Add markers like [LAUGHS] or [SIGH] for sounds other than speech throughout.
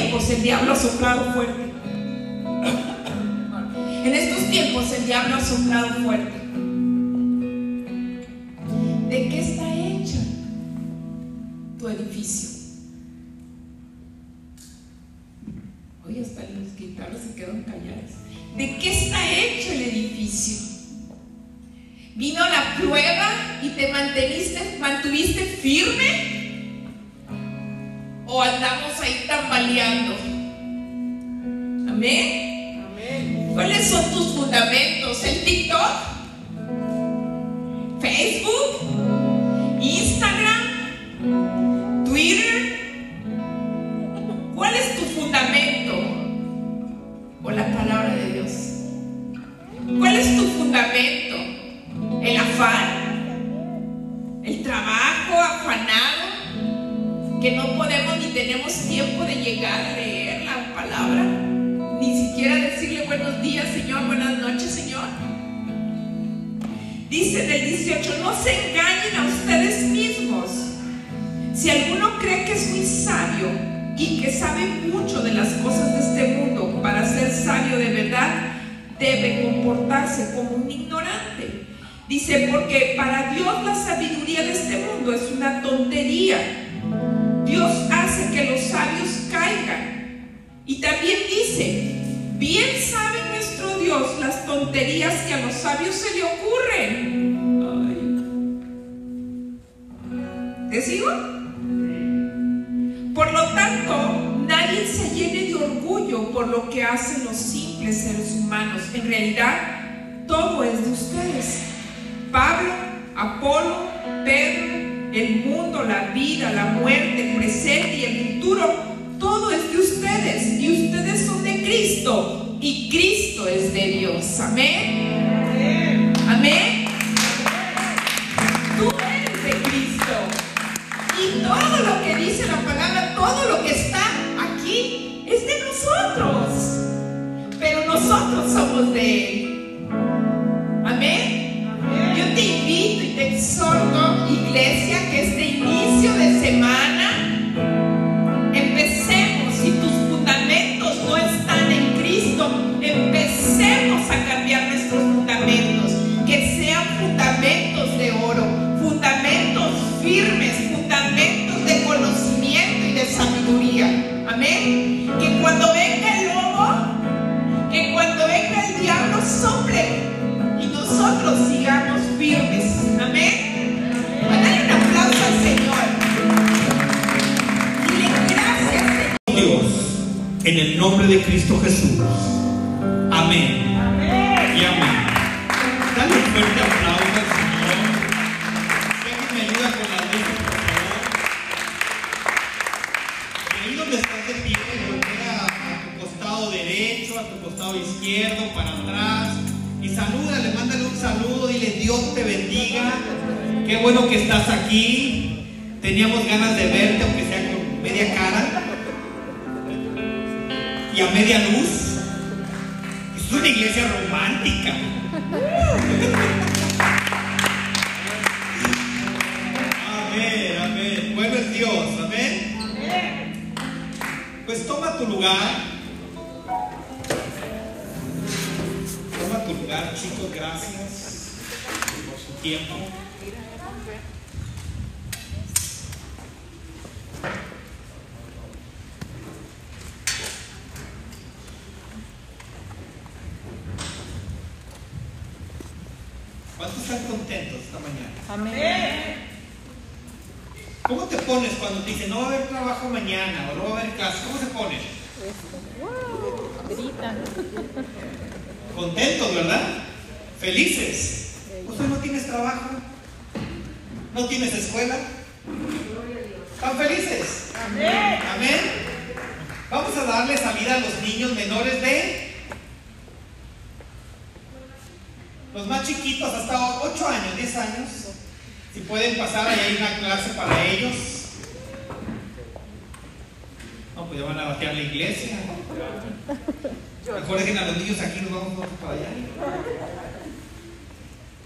tiempos el diablo ha soplado fuerte. En estos tiempos el diablo ha soplado fuerte. ¿De qué está hecha tu edificio? Hoy hasta los guitarras se quedan callados. ¿De qué está hecho el edificio? Vino la prueba y te manteniste, mantuviste firme wonderful thing de Cristo Jesús. Amén. Y amén. Dale un fuerte aplauso al Señor. Si con la luz, por favor. Y donde estás de pie, a tu costado derecho, a tu costado izquierdo, para atrás. Y salúdale, mándale un saludo, dile Dios te bendiga. Qué bueno que estás aquí. Teníamos ganas de ver ¿No tienes escuela? ¿Están felices? Amén. Amén. Vamos a darle salida a los niños menores de los más chiquitos, hasta 8 años, 10 años. Si pueden pasar, ahí hay una clase para ellos. No, pues ya van a batear la iglesia. Dejen a los niños aquí, nos vamos para allá.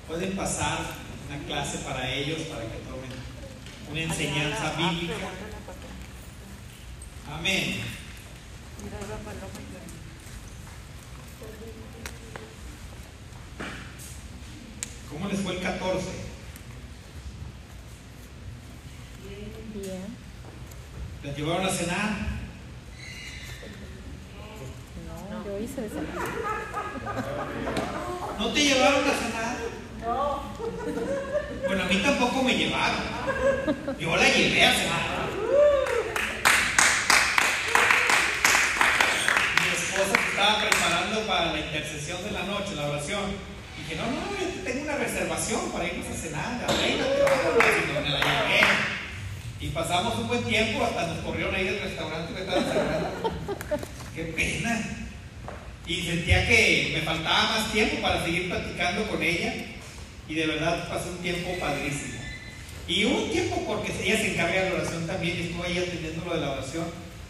Pueden pasar una clase para ellos, para que tomen una enseñanza bíblica. Amén. ¿Cómo les fue el 14? Bien. ¿Les llevaron a cenar? No, yo hice de cenar. ¿No te llevaron a cenar? No. Bueno, a mí tampoco me llevaron. Yo la llevé a cenar. Mi esposa se estaba preparando para la intercesión de la noche, la oración. Dije, no, no, yo tengo una reservación para irnos a cenar. Y. Y pasamos un buen tiempo, hasta nos corrieron ahí del restaurante que estaban cerrando. Qué pena. Y sentía que me faltaba más tiempo para seguir platicando con ella. Y de verdad pasé un tiempo padrísimo. Y un tiempo porque ella se encarga de la oración también, y estuvo ahí atendiendo lo de la oración.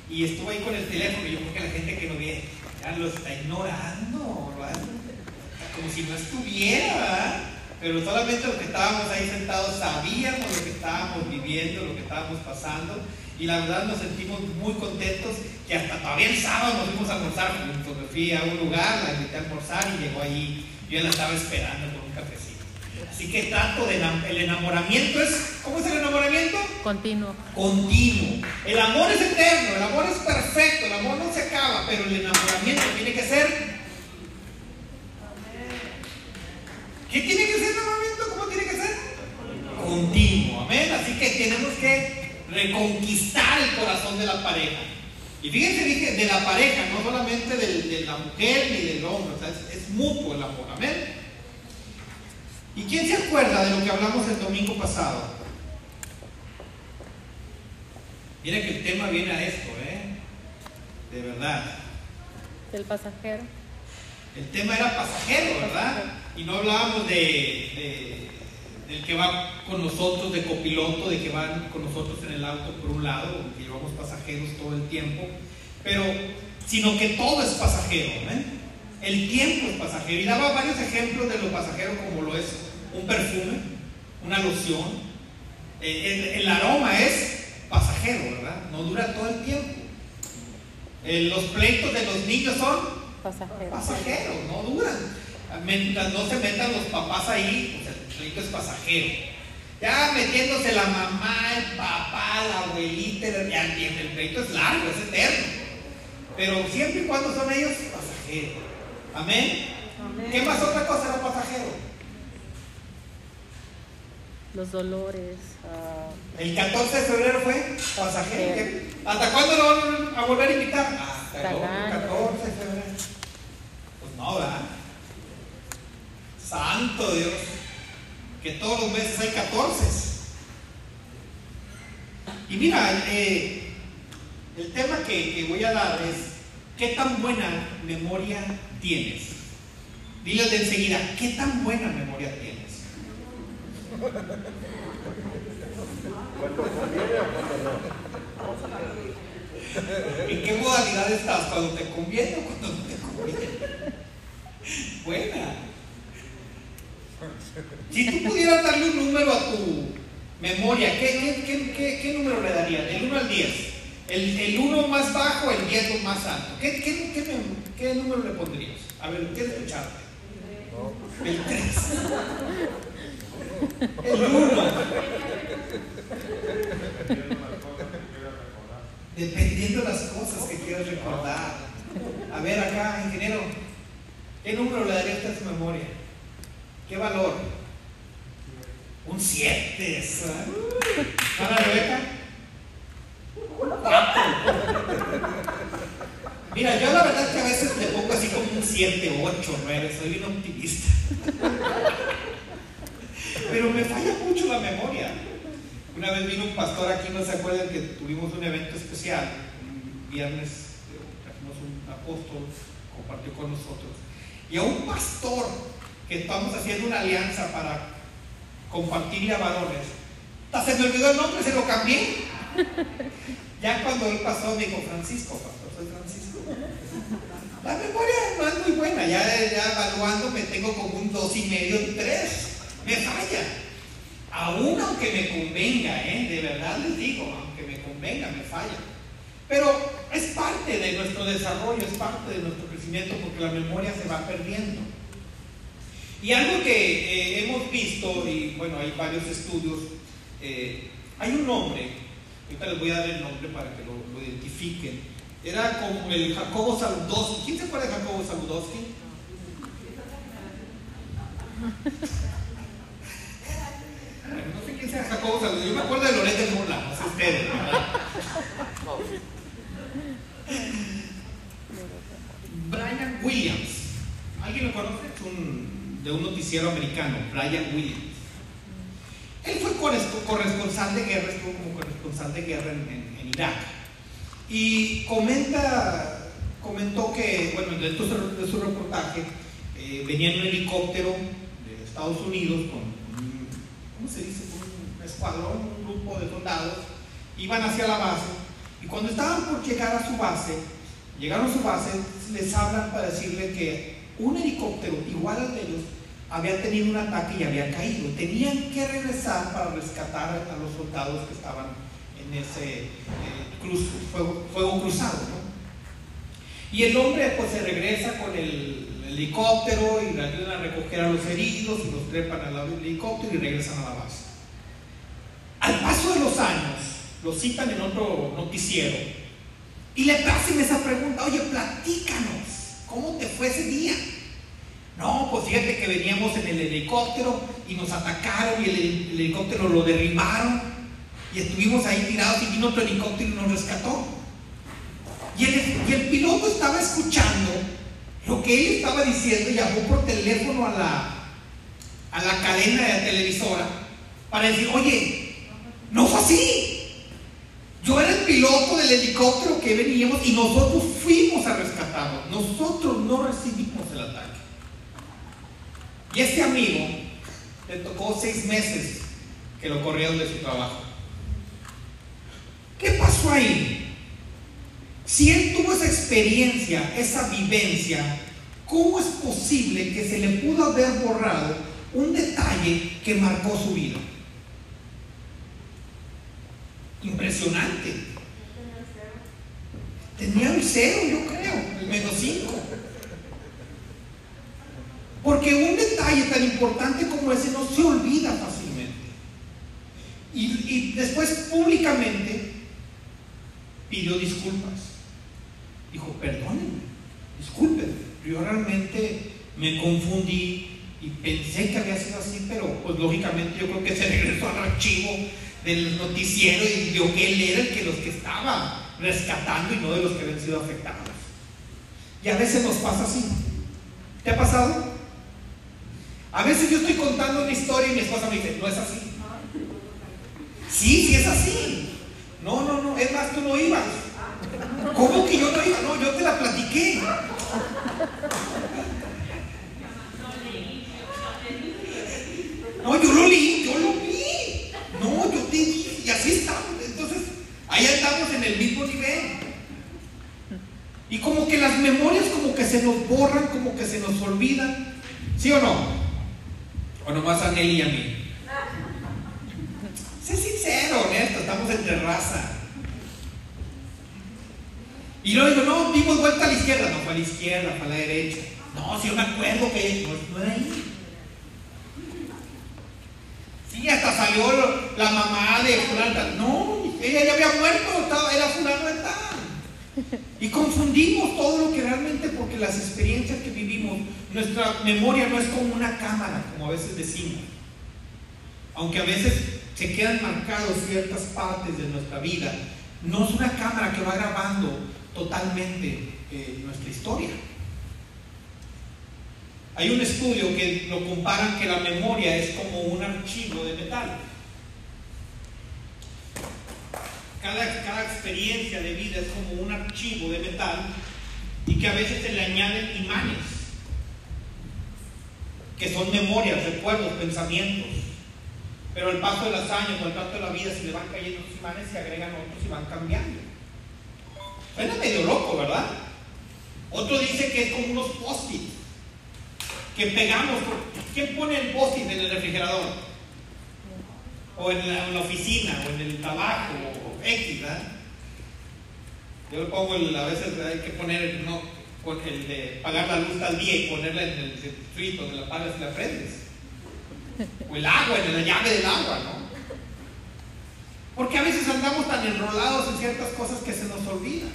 Y estuvo ahí con el teléfono. Y yo creo que la gente que no ve, ya lo está ignorando, como si no estuviera. Pero solamente los que estábamos ahí sentados sabíamos lo que estábamos viviendo, lo que estábamos pasando. Y la verdad nos sentimos muy contentos que hasta todavía el sábado nos fuimos a almorzar. Me fui a un lugar, la invité a almorzar y llegó allí. Yo la estaba esperando con un cafecito. Así que trato de el enamoramiento es, ¿cómo es el enamoramiento? Continuo. Continuo. El amor es eterno, el amor es perfecto, el amor no se acaba, pero el enamoramiento tiene que ser ¿Qué tiene que ser el enamoramiento? ¿Cómo tiene que ser? Continuo, amén. Así que tenemos que reconquistar el corazón de la pareja. Y fíjense, dije, de la pareja, no solamente del- de, la mujer ni del hombre, o sea, es, es mutuo el amor, amén. ¿Y quién se acuerda de lo que hablamos el domingo pasado? Mira que el tema viene a esto, ¿eh? De verdad. Del pasajero. El tema era pasajero, ¿verdad? Y no hablábamos de, de- del que va con nosotros, de copiloto, de que van con nosotros en el auto por un lado, que llevamos pasajeros todo el tiempo, pero sino que todo es pasajero, ¿ven? El tiempo es pasajero. Y daba varios ejemplos de lo pasajero como lo es un perfume, una loción. Eh, el, el aroma es pasajero, ¿verdad? No dura todo el tiempo. Eh, los pleitos de los niños son Pasajero. pasajeros, no duran. Mientras no se metan los papás ahí, pues el pleito es pasajero. Ya metiéndose la mamá, el papá, la abuelita, el- ya entiende, el pleito es largo, es eterno. Pero siempre y cuando son ellos, pasajeros. Amén. ¿Qué más otra cosa era pasajero? Los dolores. ah, El 14 de febrero fue pasajero. ¿Hasta cuándo lo van a volver a invitar? Hasta el Hasta el otro año. 14 de febrero. Pues no, ¿verdad? Santo Dios. Que todos los meses hay 14. Y mira, eh, el tema que, que voy a dar es, ¿qué tan buena memoria tienes? Dile de enseguida, ¿qué tan buena memoria tienes? ¿En qué modalidad estás? ¿Cuando te conviene o cuando no te conviene? Buena. Si tú pudieras darle un número a tu memoria, ¿qué, qué, qué, qué número le darías? ¿Del 1 al 10? ¿El, el 1 más bajo o el 10 más alto? ¿Qué, qué número le pondrías? A ver, quiero escucharte. El 3. El 1. Dependiendo de las cosas que quieras recordar. A ver acá, ingeniero, ¿qué número le daría a tu memoria? ¿Qué valor? Un 7. ¿Para Rebeca? Mira, yo la verdad que a veces le pongo así como un 7, 8, 9, soy un optimista. Pero me falla mucho la memoria. Una vez vino un pastor aquí, no se acuerdan que tuvimos un evento especial, un viernes, trajimos un apóstol, compartió con nosotros. Y a un pastor que estamos haciendo una alianza para compartirle a varones, se me olvidó el nombre, se lo cambié. Ya cuando él pasó, me dijo, Francisco, pastor, soy Francisco. La memoria no es muy buena, ya, ya evaluando me tengo como un dos y medio, tres. Me falla. Aún aunque me convenga, ¿eh? de verdad les digo, aunque me convenga, me falla. Pero es parte de nuestro desarrollo, es parte de nuestro crecimiento porque la memoria se va perdiendo. Y algo que eh, hemos visto, y bueno, hay varios estudios, eh, hay un hombre, ahorita les voy a dar el nombre para que lo, lo identifiquen, era como el Jacobo Saludowski. ¿Quién se acuerda de Jacobo Saludowski? No sé quién sea Jacobo Saludowski. Yo me acuerdo de Loret de Mola, no sé ustedes. Brian Williams. ¿Alguien lo conoce? Es un, de un noticiero americano, Brian Williams. Él fue corresponsal de guerra, estuvo como corresponsal de guerra en, Irak. Y comenta, comentó que, bueno, dentro de su reportaje, eh, venía en un helicóptero de Estados Unidos con ¿cómo se dice? Un escuadrón, un grupo de soldados, iban hacia la base y cuando estaban por llegar a su base, llegaron a su base, les hablan para decirle que un helicóptero igual al de ellos había tenido un ataque y había caído. Tenían que regresar para rescatar a los soldados que estaban en ese eh, fuego, fuego, cruzado. ¿no? Y el hombre pues se regresa con el helicóptero y ayudan a recoger a los heridos y los trepan al helicóptero y regresan a la base. Al paso de los años, lo citan en otro noticiero y le hacen esa pregunta, oye, platícanos, ¿cómo te fue ese día? No, pues fíjate que veníamos en el helicóptero y nos atacaron y el, el helicóptero lo derribaron y estuvimos ahí tirados y vino otro helicóptero y nos rescató. Y el, y el piloto estaba escuchando lo que él estaba diciendo llamó por teléfono a la, a la cadena de televisora para decir, oye, no fue así. Yo era el piloto del helicóptero que veníamos y nosotros fuimos a rescatarlo. Nosotros no recibimos el ataque. Y este amigo le tocó seis meses que lo corrieron de su trabajo. ¿Qué pasó ahí? Si él tuvo esa experiencia, esa vivencia, ¿cómo es posible que se le pudo haber borrado un detalle que marcó su vida? Impresionante. Tenía un cero, yo creo, el menos cinco. Porque un detalle tan importante como ese no se olvida fácilmente. Y, y después públicamente pidió disculpas. Dijo, perdónenme, discúlpenme, yo realmente me confundí y pensé que había sido así, pero pues lógicamente yo creo que se [LAUGHS] regresó al archivo del noticiero y vio que él era el que los que estaba rescatando y no de los que habían sido afectados. Y a veces nos pasa así. ¿Te ha pasado? A veces yo estoy contando una historia y mi esposa me dice, no es así. Sí, sí es así. No, no, no, es más, tú no ibas. ¿Cómo que yo no iba? No, yo te la platiqué. No, yo lo leí, yo lo vi. No, yo te dije, y así estamos. Entonces, ahí estamos en el mismo nivel. Y como que las memorias como que se nos borran, como que se nos olvidan. ¿Sí o no? O nomás a Nelly y a mí. Sé sincero, honesto, estamos entre raza. Y luego digo, no, dimos vuelta a la izquierda. No, fue a la izquierda, fue a la derecha. No, si yo me acuerdo que no, no era ahí. Sí, hasta salió la mamá de fulano. No, ella ya había muerto, estaba, era fulano de tal. Y confundimos todo lo que realmente, porque las experiencias que vivimos, nuestra memoria no es como una cámara, como a veces decimos. Aunque a veces se quedan marcados ciertas partes de nuestra vida, no es una cámara que va grabando totalmente eh, nuestra historia. Hay un estudio que lo comparan que la memoria es como un archivo de metal. Cada, cada experiencia de vida es como un archivo de metal y que a veces se le añaden imanes, que son memorias, recuerdos, pensamientos. Pero al paso de los años, al paso de la vida, se le van cayendo los imanes, se agregan otros y van cambiando. Suena medio loco, ¿verdad? Otro dice que es como unos post-it que pegamos. ¿Quién pone el post-it en el refrigerador? O en la, oficina, o en el trabajo, o X, ¿verdad? Yo le pongo el, a veces hay que poner no, el de pagar la luz al día y ponerla en el street donde la pagas y la prendes. O el agua, en la llave del agua, ¿no? Porque a veces andamos tan enrolados en ciertas cosas que se nos olvidan.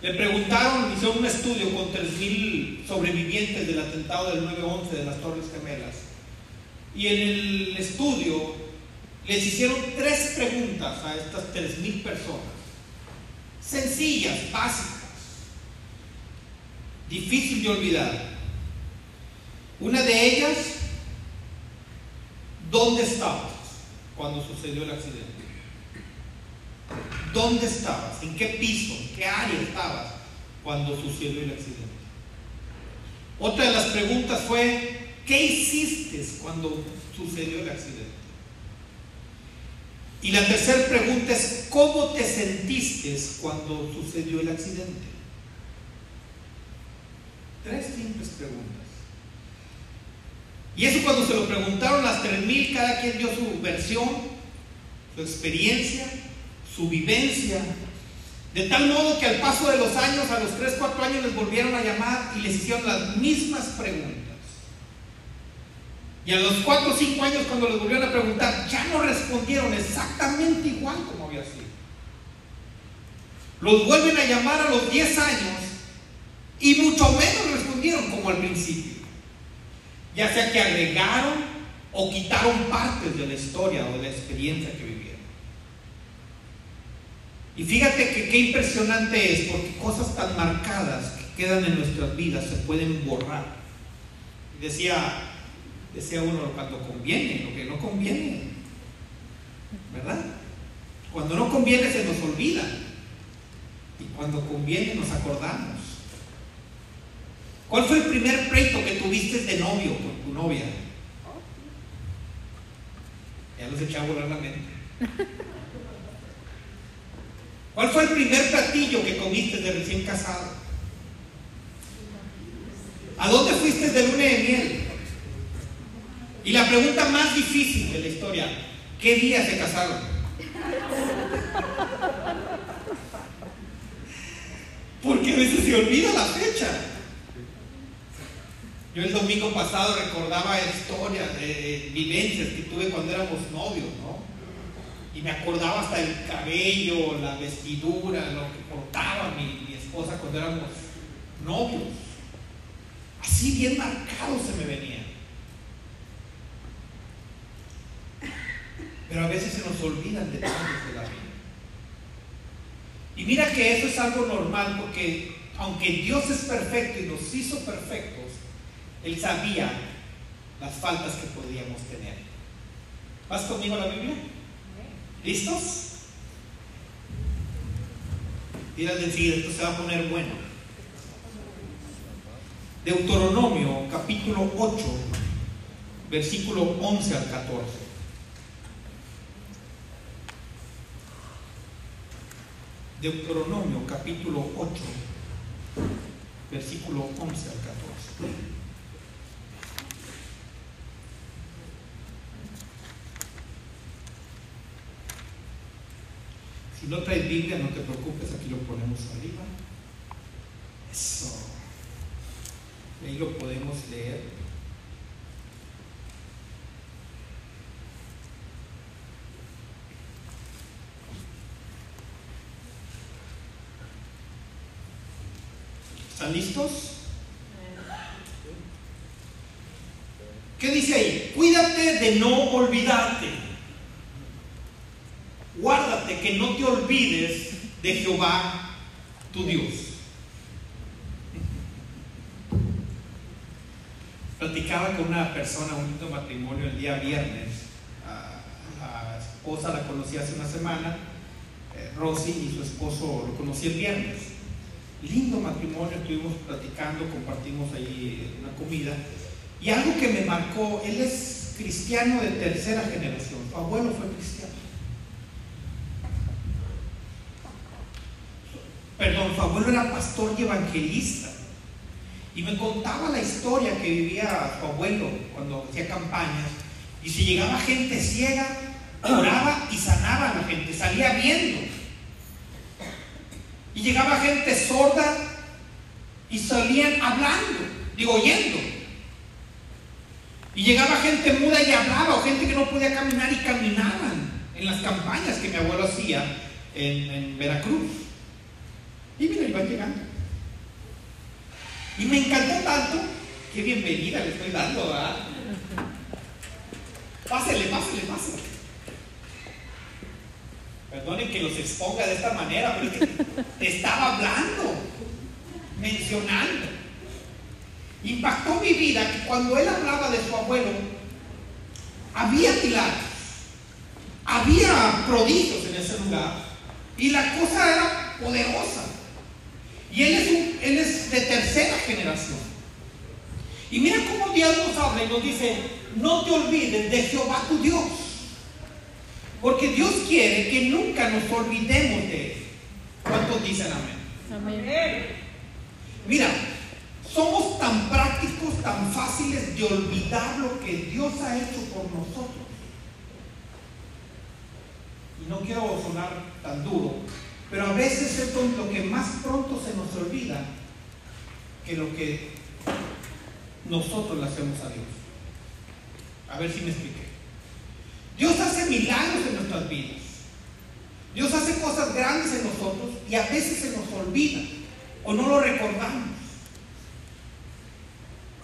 Le preguntaron, hicieron un estudio con 3.000 sobrevivientes del atentado del 9-11 de las Torres Gemelas. Y en el estudio les hicieron tres preguntas a estas 3.000 personas. Sencillas, básicas, difícil de olvidar. Una de ellas, ¿dónde estabas cuando sucedió el accidente? ¿Dónde estabas? ¿En qué piso? ¿En qué área estabas cuando sucedió el accidente? Otra de las preguntas fue, ¿qué hiciste cuando sucedió el accidente? Y la tercera pregunta es, ¿cómo te sentiste cuando sucedió el accidente? Tres simples preguntas. Y eso cuando se lo preguntaron las 3.000, cada quien dio su versión, su experiencia, su vivencia, de tal modo que al paso de los años, a los 3, 4 años les volvieron a llamar y les hicieron las mismas preguntas. Y a los 4 o 5 años cuando les volvieron a preguntar, ya no respondieron exactamente igual como había sido. Los vuelven a llamar a los 10 años y mucho menos respondieron como al principio. Ya sea que agregaron o quitaron partes de la historia o de la experiencia que vivieron. Y fíjate que qué impresionante es, porque cosas tan marcadas que quedan en nuestras vidas se pueden borrar. Decía, decía uno cuando conviene, lo que no conviene, ¿verdad? Cuando no conviene se nos olvida. Y cuando conviene nos acordamos. ¿Cuál fue el primer pleito que tuviste de novio con tu novia? Ya los eché a volar la mente. ¿Cuál fue el primer platillo que comiste de recién casado? ¿A dónde fuiste de luna de miel? Y la pregunta más difícil de la historia, ¿qué día se casaron? Porque a veces se olvida la fecha. Yo el domingo pasado recordaba historias, de vivencias que tuve cuando éramos novios, ¿no? Y me acordaba hasta el cabello, la vestidura, lo que portaba mi, mi esposa cuando éramos novios. Así bien marcado se me venía. Pero a veces se nos olvidan detalles de la vida. Y mira que eso es algo normal porque aunque Dios es perfecto y nos hizo perfectos, Él sabía las faltas que podíamos tener. ¿Vas conmigo a la Biblia? ¿Listos? Mira decir, esto se va a poner bueno. Deuteronomio capítulo 8, versículo 11 al 14. Deuteronomio capítulo 8, versículo 11 al 14. Si no traes Biblia, no te preocupes, aquí lo ponemos arriba. Eso. Ahí lo podemos leer. ¿Están listos? ¿Qué dice ahí? Cuídate de no olvidarte. Guárdate que no te olvides de Jehová, tu Dios. Platicaba con una persona, un lindo matrimonio el día viernes. La esposa la conocí hace una semana, eh, Rosy, y su esposo lo conocí el viernes. Lindo matrimonio, estuvimos platicando, compartimos ahí una comida. Y algo que me marcó, él es cristiano de tercera generación, su abuelo fue cristiano. Perdón, su abuelo era pastor y evangelista. Y me contaba la historia que vivía su abuelo cuando hacía campañas. Y si llegaba gente ciega, oraba y sanaba a la gente, salía viendo. Y llegaba gente sorda y salían hablando, digo, oyendo. Y llegaba gente muda y hablaba, o gente que no podía caminar y caminaban en las campañas que mi abuelo hacía en, en Veracruz. Y mira, iban llegando. Y me encantó tanto que bienvenida le estoy dando, ¿verdad? Pásele, pásele, pásele. Perdonen que los exponga de esta manera, pero es que te estaba hablando, mencionando. Impactó mi vida que cuando él hablaba de su abuelo, había milagros, había prodigios en ese lugar, y la cosa era poderosa. Y él es, un- él es de tercera generación. Y mira cómo Dios nos habla y nos dice, no te olvides de Jehová tu Dios. Porque Dios quiere que nunca nos olvidemos de Él. ¿Cuántos dicen amén? Amén. Mira, somos tan prácticos, tan fáciles de olvidar lo que Dios ha hecho por nosotros. Y no quiero sonar tan duro, pero a veces es lo que más pronto se nos olvida que lo que nosotros le hacemos a Dios. A ver si me expliqué. Dios hace milagros en nuestras vidas. Dios hace cosas grandes en nosotros y a veces se nos olvida o no lo recordamos.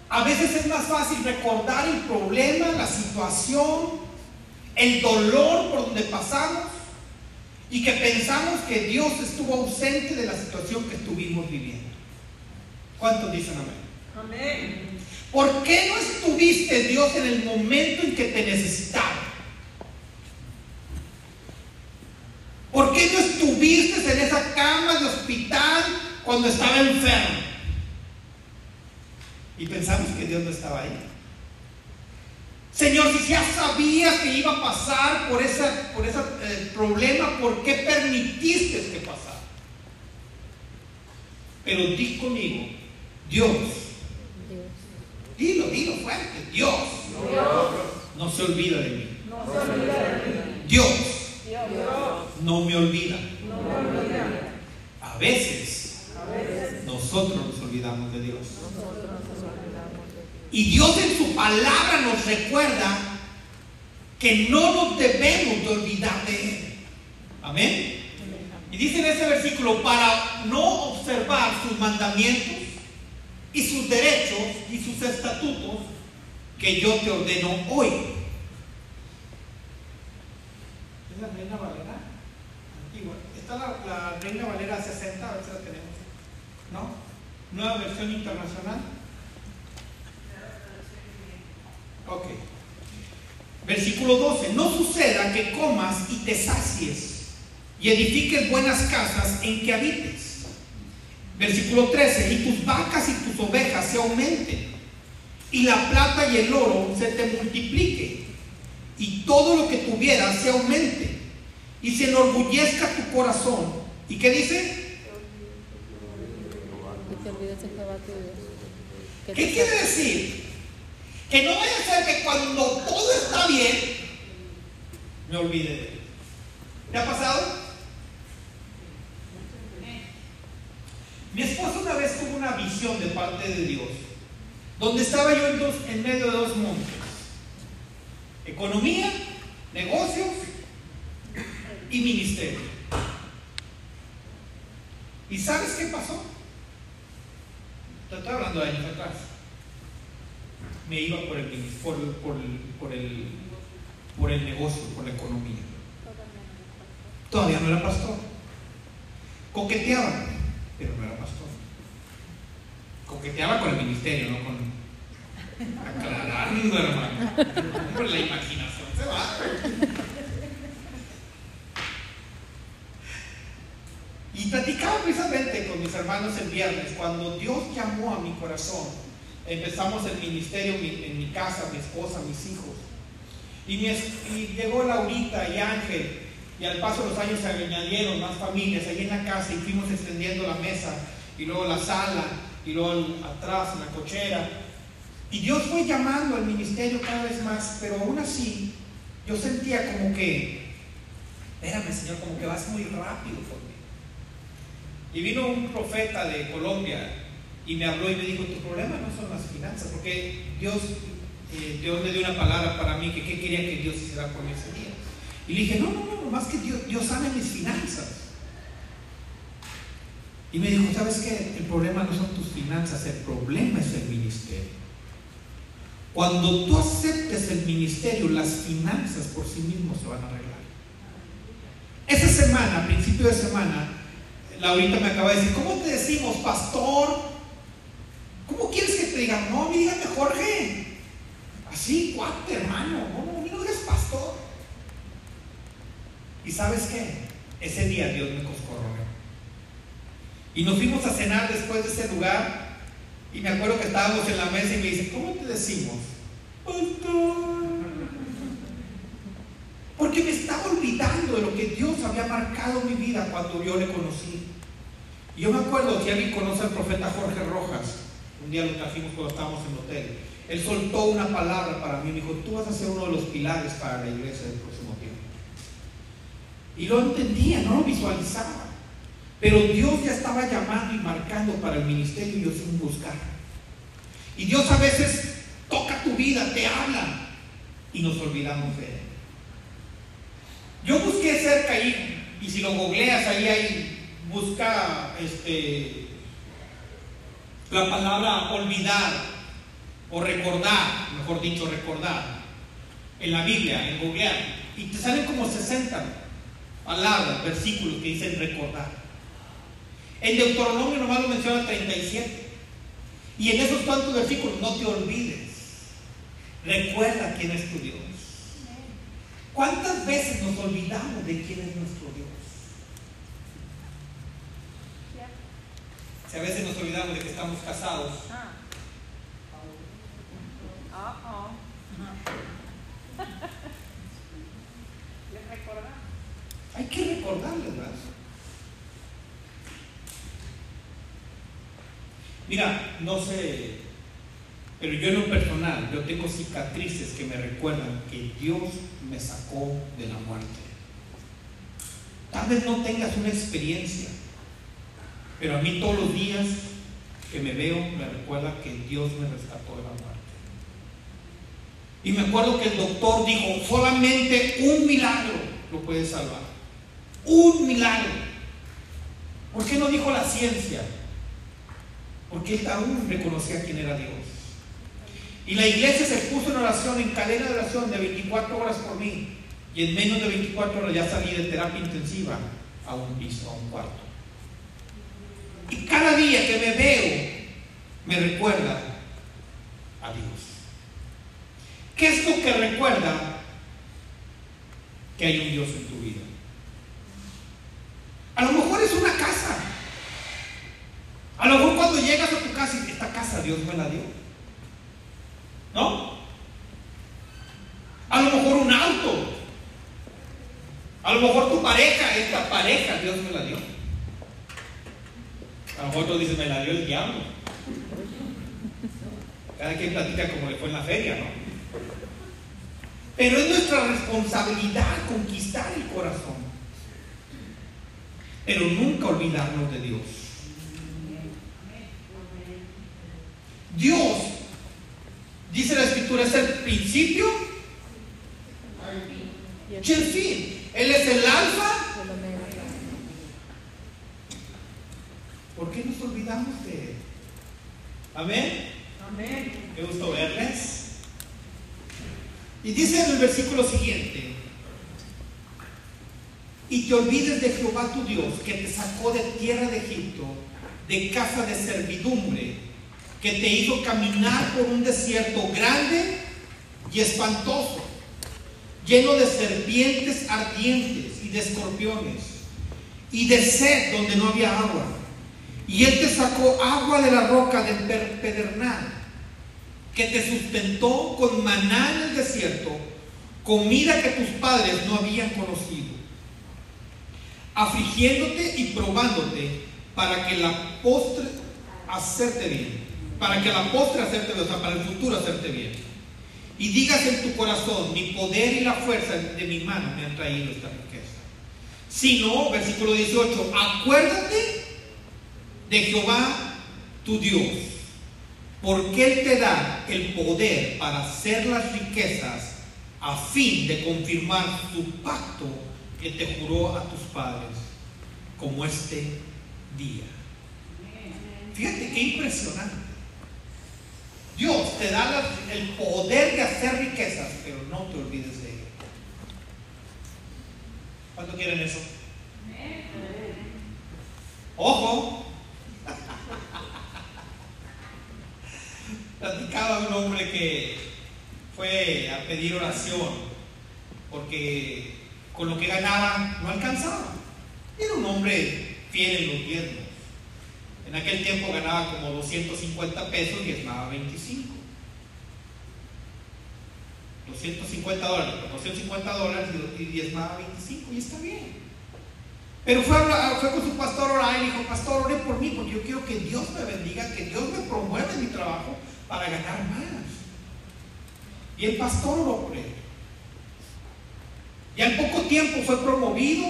A veces es más fácil recordar el problema, la situación, el dolor por donde pasamos y que pensamos que Dios estuvo ausente de la situación que estuvimos viviendo. ¿Cuántos dicen amén? Amén. ¿Por qué no estuviste Dios en el momento en que te necesitaba? ¿Por qué no estuviste en esa cama de hospital cuando estaba enfermo? Y pensamos que Dios no estaba ahí. Señor, si ya sabías que iba a pasar por ese por ese, eh, problema, ¿por qué permitiste que pasara? Pero di conmigo, Dios, dilo, dilo fuerte, Dios, no se olvida de mí. No se olvida de mí. Dios Dios no me olvida. no me olvida. A veces A veces nosotros nos olvidamos de Dios. Nosotros nos olvidamos de Y Dios en su palabra nos recuerda que no nos debemos de olvidar de Él. Amén. Y dice en ese versículo, para no observar sus mandamientos y sus derechos y sus estatutos que yo te ordeno hoy. ¿Es la Reina Valera? Antigua. ¿Está la, la Reina Valera 60? A ver si la tenemos. ¿No? Nueva versión internacional. Ok. Versículo 12. No suceda que comas y te sacies y edifiques buenas casas en que habites. Versículo 13. Y tus vacas y tus ovejas se aumenten. y la plata y el oro se te multiplique, y todo lo que tuvieras se aumente, y se enorgullezca tu corazón. ¿Y qué dice? ¿Qué quiere decir? Que no vaya a ser que cuando todo está bien, me olvide de él. ¿Te ha pasado? Mi esposa una vez tuvo una visión de parte de Dios, donde estaba yo en, en medio de dos montes. Economía, negocios y ministerio. ¿Y sabes qué pasó? Te estoy hablando de años atrás. Me iba por el, por, por, por, el, por el negocio, por la economía. Todavía no era pastor. Coqueteaba, pero no era pastor. Coqueteaba con el ministerio, no con. Aclarando, hermano. Con la imaginación se va. Y platicaba precisamente con mis hermanos el viernes, cuando Dios llamó a mi corazón, empezamos el ministerio mi- en mi casa, mi esposa, mis hijos. Y, llegó Laurita y Ángel, y al paso de los años se añadieron más familias ahí en la casa y fuimos extendiendo la mesa, y luego la sala, y luego atrás la cochera. Y Dios fue llamando al ministerio cada vez más, pero aún así yo sentía como que, espérame Señor, como que vas muy rápido por. Y vino un profeta de Colombia y me habló y me dijo, tu problema no son las finanzas, porque Dios, eh, Dios le dio una palabra para mí que qué quería que Dios hiciera mí ese día. Y le dije, no, no, no, más que Dios, Dios sane mis finanzas. Y me dijo, ¿sabes qué? El problema no son tus finanzas, el problema es el ministerio. Cuando tú aceptes el ministerio, las finanzas por sí mismos se van a arreglar. Esa semana, principio de semana, Laurita me acaba de decir, ¿cómo te decimos, pastor? ¿Cómo quieres que te digan? No, dígame Jorge. Así, cuate, hermano. No, no, no digas pastor. ¿Y sabes qué? Ese día Dios me coscorroneó. Y nos fuimos a cenar después de ese lugar. Y me acuerdo que estábamos en la mesa y me dice, ¿cómo te decimos? Pastor. Porque me estaba olvidando de lo que Dios había marcado en mi vida cuando yo le conocí. Y yo me acuerdo, si alguien conoce al profeta Jorge Rojas, un día lo trajimos cuando estábamos en el hotel, él soltó una palabra para mí, me dijo, tú vas a ser uno de los pilares para la iglesia del próximo tiempo. Y lo entendía, no lo visualizaba. Pero Dios ya estaba llamando y marcando para el ministerio y yo sin buscar. Y Dios a veces toca tu vida, te habla y nos olvidamos de Él. Yo busqué cerca ahí, y si lo googleas ahí, ahí busca este, la palabra olvidar o recordar, mejor dicho, recordar, en la Biblia, en googlear, y te salen como 60 palabras, versículos que dicen recordar. En Deuteronomio nomás lo menciona 37. Y en esos cuantos versículos no te olvides. Recuerda quién es tu Dios. ¿Cuántas veces nos olvidamos de quién es nuestro Dios? Si a veces nos olvidamos de que estamos casados, Ah. Hay que recordarles, ¿verdad? Mira, no sé, pero yo en lo personal, yo tengo cicatrices que me recuerdan que Dios me sacó de la muerte. Tal vez no tengas una experiencia, pero a mí todos los días que me veo me recuerda que Dios me rescató de la muerte. Y me acuerdo que el doctor dijo, solamente un milagro lo puede salvar. Un milagro. ¿Por qué no dijo la ciencia? Porque él aún reconocía quién era Dios. Y la iglesia se puso en oración, en cadena de oración de 24 horas por mí. Y en menos de 24 horas ya salí de terapia intensiva a un piso, a un cuarto. Y cada día que me veo, me recuerda a Dios. ¿Qué es lo que recuerda que hay un Dios en tu vida? A lo mejor es una casa. A lo mejor cuando llegas a tu casa, y esta casa Dios me la dio. ¿No? A lo mejor un auto. A lo mejor tu pareja, esta pareja Dios me la dio. A lo mejor tú dices, me la dio el diablo. Cada quien platica como le fue en la feria, ¿no? Pero es nuestra responsabilidad conquistar el corazón. Pero nunca olvidarnos de Dios. Dios, dice la escritura, es el principio el fin. Él es el alfa. el omega. ¿Por qué nos olvidamos de Él? Amén. Amén. Qué gusto verles. Y dice en el versículo siguiente, y te olvides de Jehová tu Dios, que te sacó de tierra de Egipto, de casa de servidumbre, que te hizo caminar por un desierto grande y espantoso, lleno de serpientes ardientes y de escorpiones, y de sed donde no había agua. Y Él te sacó agua de la roca del pedernal, que te sustentó con maná en el desierto, comida que tus padres no habían conocido, afligiéndote y probándote para que la postre hacerte bien, para que la postre hacerte bien, o sea, para el futuro hacerte bien. Y digas en tu corazón, mi poder y la fuerza de mi mano me han traído esta riqueza. Si no, versículo 18, acuérdate de Jehová tu Dios, porque Él te da el poder para hacer las riquezas a fin de confirmar su pacto que te juró a tus padres, como este día. Fíjate qué impresionante. Dios te da el poder de hacer riquezas, pero no te olvides de Él. ¿Cuánto quieren eso? Ojo, platicaba un hombre que fue a pedir oración porque con lo que ganaba no alcanzaba. Era un hombre fiel en los diezmos. En aquel tiempo ganaba como 250 pesos y diezmaba 25. 250 dólares, 250 dólares y diezmaba 25 y está bien. Pero fue, con su pastor orar y dijo, pastor, ore por mí porque yo quiero que Dios me bendiga, que Dios me promueva en mi trabajo para ganar más. Y el pastor oró por. Y al poco tiempo fue promovido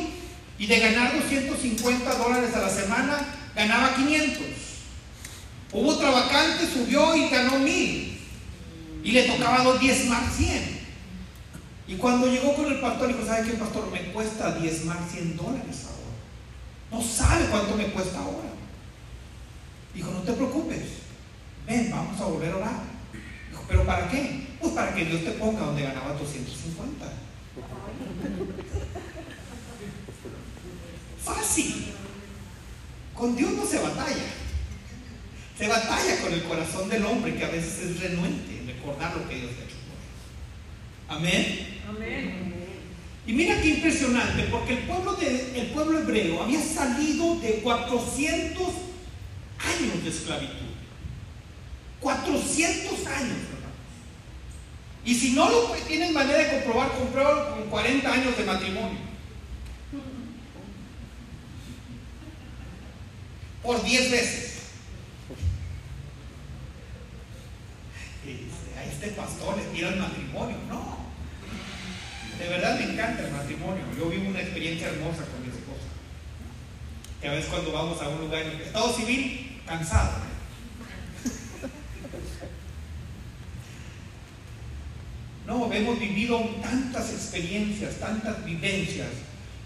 y de ganar 250 dólares a la semana, ganaba 500. Hubo otra vacante, subió y ganó 1000. Y le tocaba los 10 más 100. Y cuando llegó con el pastor, dijo, ¿sabe qué, pastor? Me cuesta 10 más 100 dólares ahora. No sabe cuánto me cuesta ahora. Dijo, no te preocupes. Ven, vamos a volver a orar. Dijo, ¿pero para qué? Pues para que Dios te ponga donde ganaba 250. [LAUGHS] Fácil. Con Dios no se batalla. Se batalla con el corazón del hombre que a veces es renuente en recordar lo que Dios ha hecho por él. Amén. Amén. Y mira qué impresionante, porque el pueblo, de, el pueblo hebreo había salido de 400 años de esclavitud. 400 años, hermanos. Y si no lo tienen manera de comprobar, compruébalo con 40 años de matrimonio. Por 10 veces. Dice, a este pastor le tira el matrimonio. No. De verdad me encanta el matrimonio. Yo vivo una experiencia hermosa con mi esposa. Que a veces cuando vamos a un lugar estado civil, cansado. No, hemos vivido tantas experiencias, tantas vivencias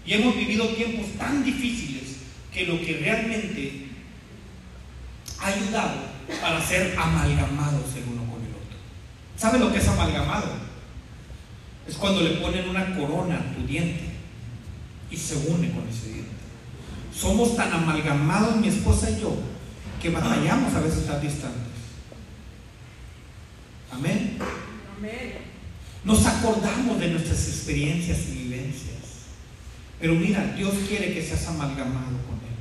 y hemos vivido tiempos tan difíciles que lo que realmente ha ayudado para ser amalgamados el uno con el otro. ¿Sabe lo que es amalgamado? Es cuando le ponen una corona a tu diente y se une con ese diente. Somos tan amalgamados mi esposa y yo que batallamos a veces estar distantes. Amén. Amén. Nos acordamos de nuestras experiencias y vivencias. Pero mira, Dios quiere que seas amalgamado con Él.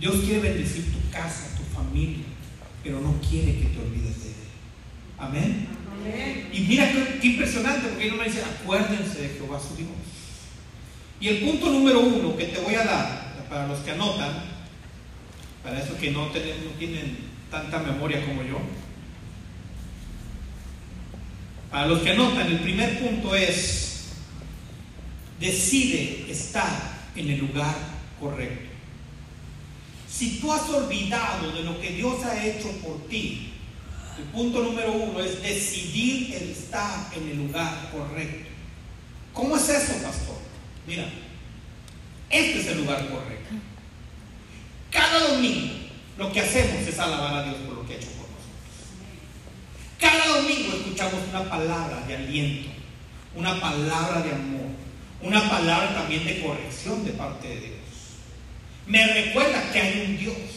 Dios quiere bendecir tu casa, tu familia, pero no quiere que te olvides de Él. Amén. Y mira qué, impresionante, porque no me dice, acuérdense de Jehová su Dios. Y el punto número uno que te voy a dar, para los que anotan, para esos que no tienen tanta memoria como yo, para los que anotan, el primer punto es, decide estar en el lugar correcto. Si tú has olvidado de lo que Dios ha hecho por ti, el punto número uno es decidir el estar en el lugar correcto. ¿Cómo es eso, pastor? Mira, este es el lugar correcto. Cada domingo lo que hacemos es alabar a Dios por lo que ha hecho por nosotros. Cada domingo escuchamos una palabra de aliento, una palabra de amor, una palabra también de corrección de parte de Dios. Me recuerda que hay un Dios.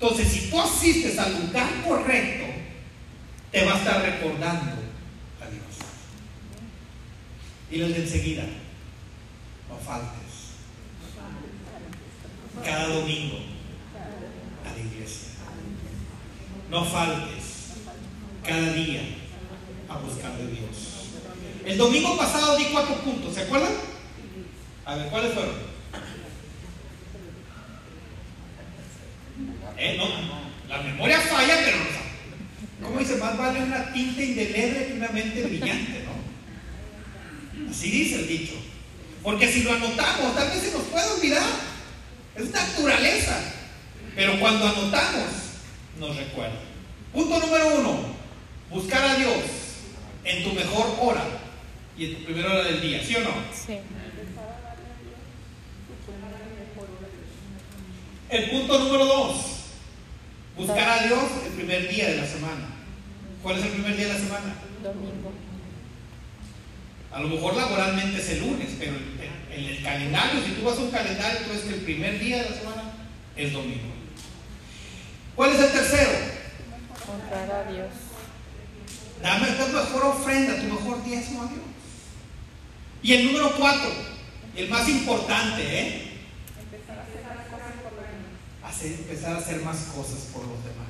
Entonces, si tú asistes al lugar correcto, te va a estar recordando a Dios. Y de enseguida, no faltes. Cada domingo a la iglesia. No faltes cada día a buscar de Dios. El domingo pasado di cuatro puntos, ¿se acuerdan? A ver, ¿cuáles fueron? Eh, no, la memoria falla, pero no ¿Cómo dice? Más vale una tinta indeleble que una mente brillante, ¿no? Así dice el dicho. Porque si lo anotamos, tal vez se nos puede olvidar. Es naturaleza. Pero cuando anotamos, nos recuerda. Punto número uno, buscar a Dios en tu mejor hora y en tu primera hora del día, ¿sí o no? Sí. El punto número dos, buscar a Dios el primer día de la semana. ¿Cuál es el primer día de la semana? Domingo. A lo mejor laboralmente es el lunes, pero en el calendario, si tú vas a un calendario, tú ves que el primer día de la semana es domingo. ¿Cuál es el tercero? Honrar a Dios. Dame tu mejor ofrenda, tu mejor diezmo a Dios. Y el número cuatro, el más importante, ¿eh? Hacer, empezar a hacer más cosas por los demás.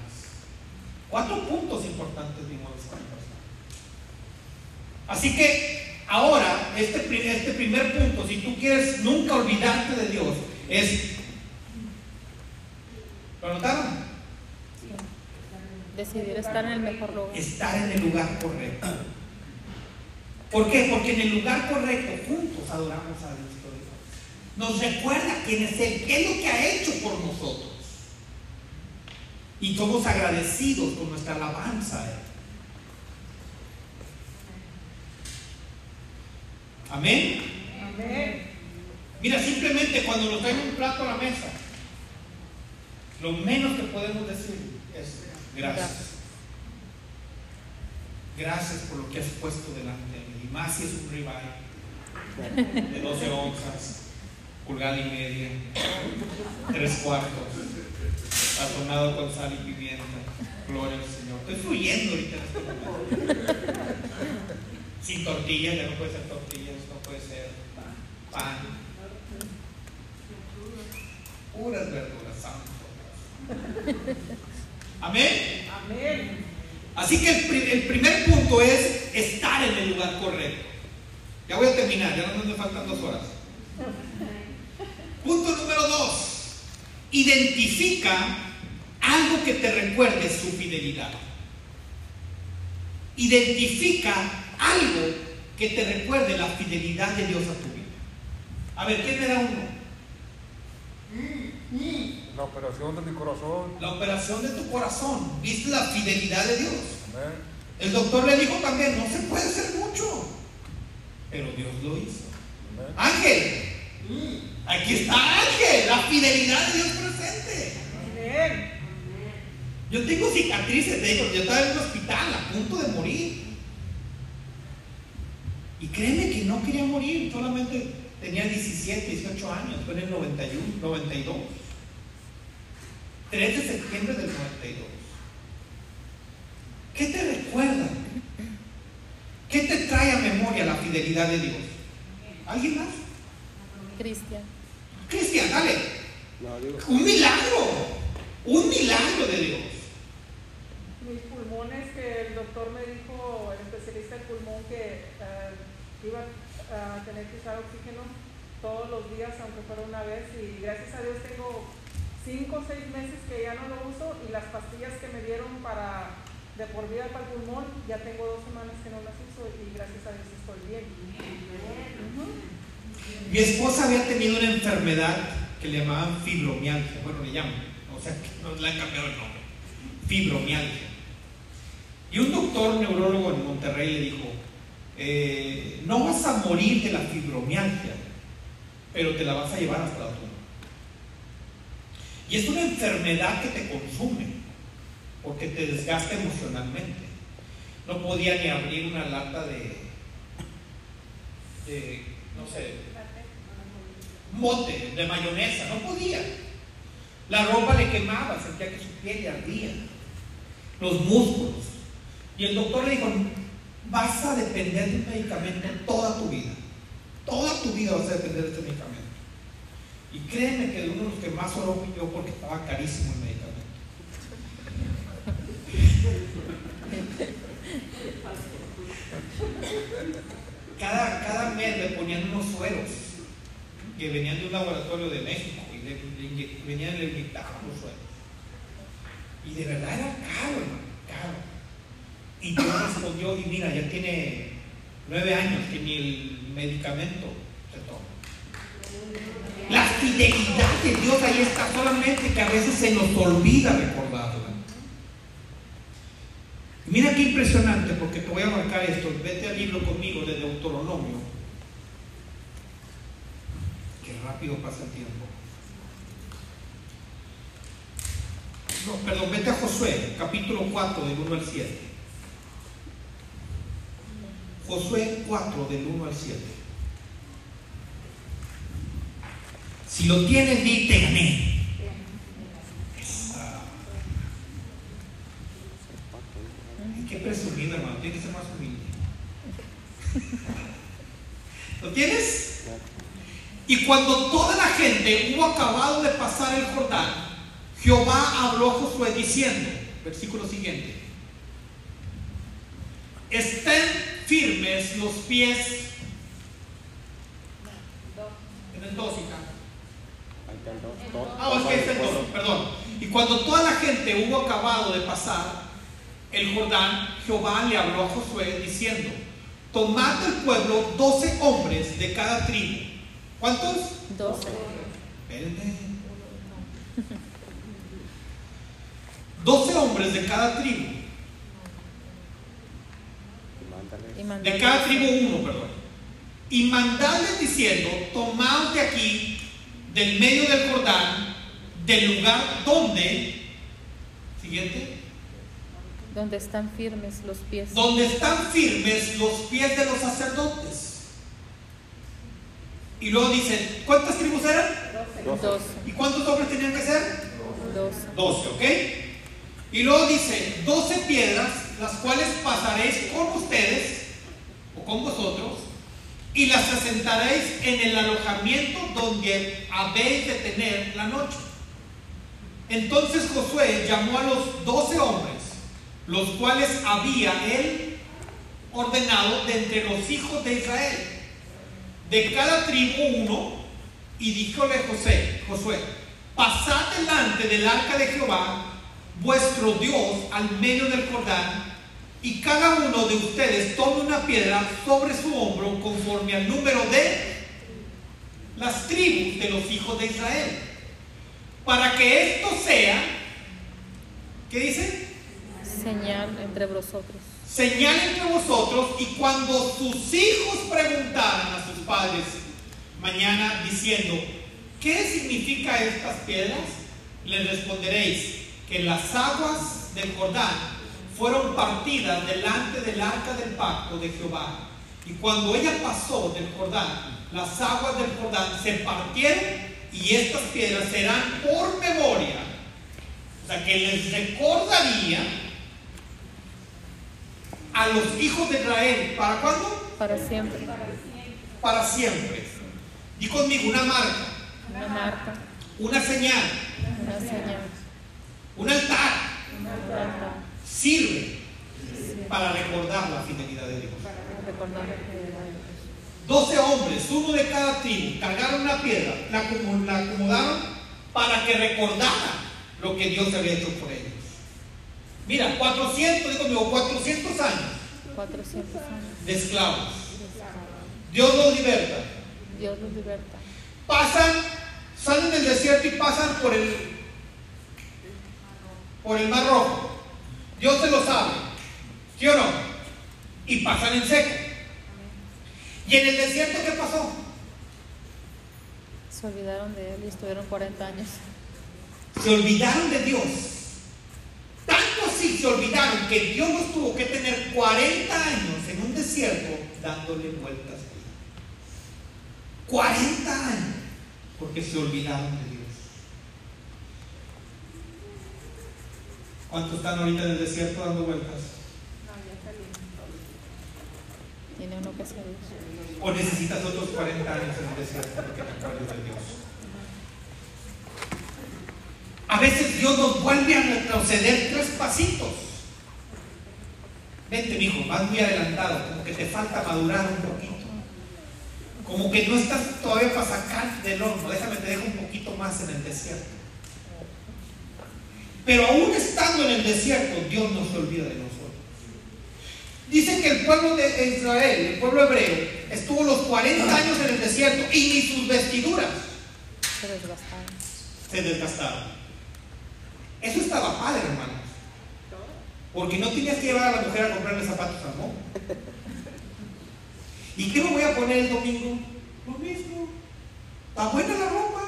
Cuatro puntos importantes vimos persona. Así que ahora, este, este primer punto, si tú quieres nunca olvidarte de Dios, es. ¿Lo notaron? Sí. Decidir estar en el mejor lugar. estar en el lugar correcto. ¿Por qué? Porque en el lugar correcto juntos adoramos a Dios. Nos recuerda quién es Él, qué es lo que ha hecho por nosotros. Y somos agradecidos con nuestra alabanza a Él. Amén. Amén. Mira, simplemente cuando nos traen un plato a la mesa, lo menos que podemos decir es gracias. Gracias por lo que has puesto delante de mí. Y más si es un ribeye de 12 onzas, pulgada y media, tres cuartos, sazonado con sal y pimienta. Gloria al Señor. Estoy fluyendo ahorita en este momento. Sin tortilla, ya no puede ser tortillas, no puede ser pan. Puras verduras, santo. Amén. Amén. Así que el, pri- el primer punto es estar en el lugar correcto. Ya voy a terminar, ya no me faltan dos horas. Punto número dos. Identifica algo que te recuerde su fidelidad. Identifica algo que te recuerde la fidelidad de Dios a tu vida. A ver, ¿quién me da uno? La operación de mi corazón. La operación de tu corazón. ¿Viste la fidelidad de Dios? Amén. El doctor le dijo también, no se puede hacer mucho. Pero Dios lo hizo. Amén. Ángel, aquí está Ángel, la fidelidad de Dios presente. Amén. Yo tengo cicatrices de ellos, yo estaba en un hospital a punto de morir. Y créeme que no quería morir, solamente tenía 17, 18 años, fue en el 91, 92. 3 de septiembre del 92. ¿Qué te recuerda? ¿Qué te trae a memoria la fidelidad de Dios? ¿Alguien más? Cristian. Cristian, dale. Un milagro. Un milagro de Dios. Mis pulmones, que el doctor me dijo, el especialista del pulmón, que eh, iba a tener que usar oxígeno, todos los días, aunque fuera una vez, y gracias a Dios tengo cinco o seis meses que ya no lo uso y las pastillas que me dieron para de por vida para el pulmón, ya tengo dos semanas que no las uso y gracias a Dios estoy bien. Mi esposa había tenido una enfermedad que le llamaban fibromialgia. Bueno, le llaman. O sea, no le han cambiado el nombre. Fibromialgia. Y un doctor neurólogo en Monterrey le dijo, eh, no vas a morir de la fibromialgia, pero te la vas a llevar hasta la tumba. Y es una enfermedad que te consume, porque te desgasta emocionalmente. No podía ni abrir una lata de, de no sé, mote de mayonesa, no podía. La ropa le quemaba, sentía que su piel ardía, los músculos. Y el doctor le dijo, vas a depender de un medicamento toda tu vida. Toda tu vida vas a depender de este medicamento. Y créeme que de uno de los que más oró fui yo porque estaba carísimo el medicamento. Cada, cada mes le ponían unos sueros que venían de un laboratorio de México y venían y le inyectaban los sueros. Y de verdad era caro, hermano, caro. Y Dios respondió, y mira, ya tiene nueve años que ni el medicamento se toma. La fidelidad de Dios ahí está solamente que a veces se nos olvida recordarla. Mira qué impresionante, porque te voy a marcar esto. Vete al libro conmigo de Deuteronomio. Qué rápido pasa el tiempo. No, perdón, vete a Josué, capítulo 4, del 1 al 7. Josué 4, del 1 al 7. Si lo tienes, di te gané. Esa. Ay, Qué presumido, hermano. Tiene que ser más humilde. ¿Lo tienes? Y cuando toda la gente hubo acabado de pasar el Jordán, Jehová habló a Josué diciendo, versículo siguiente, estén firmes los pies en el 2 y acá. Ah, es que es el 2, perdón. Y cuando toda la gente hubo acabado de pasar el Jordán, Jehová le habló a Josué diciendo, tomad del pueblo doce hombres de cada tribu. ¿Cuántos? Doce. Espérenme. Doce hombres de cada tribu. Y De cada tribu uno, perdón. Y mandadles diciendo, tomaos de aquí, del medio del Jordán, del lugar donde, siguiente, Donde están firmes los pies. donde están firmes los pies de los sacerdotes. Y luego dice, ¿cuántas tribus eran? Doce. ¿Y cuántos hombres tenían que ser? Doce. 12, ¿ok? Y luego dice, 12 piedras, las cuales pasaréis con ustedes o con vosotros, y las asentaréis en el alojamiento donde habéis de tener la noche. Entonces Josué llamó a los 12 hombres, los cuales había él ordenado de entre los hijos de Israel, de cada tribu uno, y díjole José, Josué, pasad delante del arca de Jehová, vuestro Dios, al medio del Jordán, y cada uno de ustedes tome una piedra sobre su hombro conforme al número de las tribus de los hijos de Israel, para que esto sea, ¿qué dice? Señal entre vosotros. señal entre vosotros y cuando sus hijos preguntaran a sus padres mañana diciendo, ¿qué significa estas piedras? Les responderéis que las aguas del Jordán fueron partidas delante del arca del pacto de Jehová. Y cuando ella pasó del Jordán, las aguas del Jordán se partieron y estas piedras serán por memoria. O sea, que les recordaría a los hijos de Israel. ¿Para cuándo? Para siempre. Para siempre. Di conmigo una marca, Una marca. una señal, Una señal. Un altar. Sirve para recordar la fidelidad de Dios. Recordar la fidelidad de Dios. 12 hombres, uno de cada tribu, cargaron una piedra, la, acomo- la acomodaron para que recordara lo que Dios había hecho por ellos. Mira, 400, digo, digo, 400 años 400 años. de esclavos. Dios los liberta. Dios los liberta. Pasan, salen del desierto y pasan por el, por el mar rojo. Dios se lo sabe, ¿sí o no? Y pasan en seco. ¿Y en el desierto qué pasó? Se olvidaron de él y estuvieron 40 años. Se olvidaron de Dios. Tanto así se olvidaron que Dios los tuvo que tener 40 años en un desierto dándole vueltas. 40 años porque se olvidaron de Dios. ¿Cuántos están ahorita en el desierto dando vueltas? No, ya salí. Tiene uno que hacer. ¿O necesitas otros 40 años en el desierto porque te acuerdas de Dios? A veces Dios nos vuelve a retroceder tres pasitos. Vente, mijo, vas muy adelantado, como que te falta madurar un poquito. Como que no estás todavía para sacar del horno, déjame te dejo un poquito más en el desierto. Pero aún estando en el desierto, Dios no se olvida de nosotros. Dice que el pueblo de Israel, el pueblo hebreo, estuvo los 40 años en el desierto y ni sus vestiduras Se desgastaron. se desgastaron. Eso estaba padre, hermanos. Porque no tenías que llevar a la mujer a comprarle zapatos al modo. ¿Y qué me voy a poner el domingo? Lo mismo. Está buena la ropa.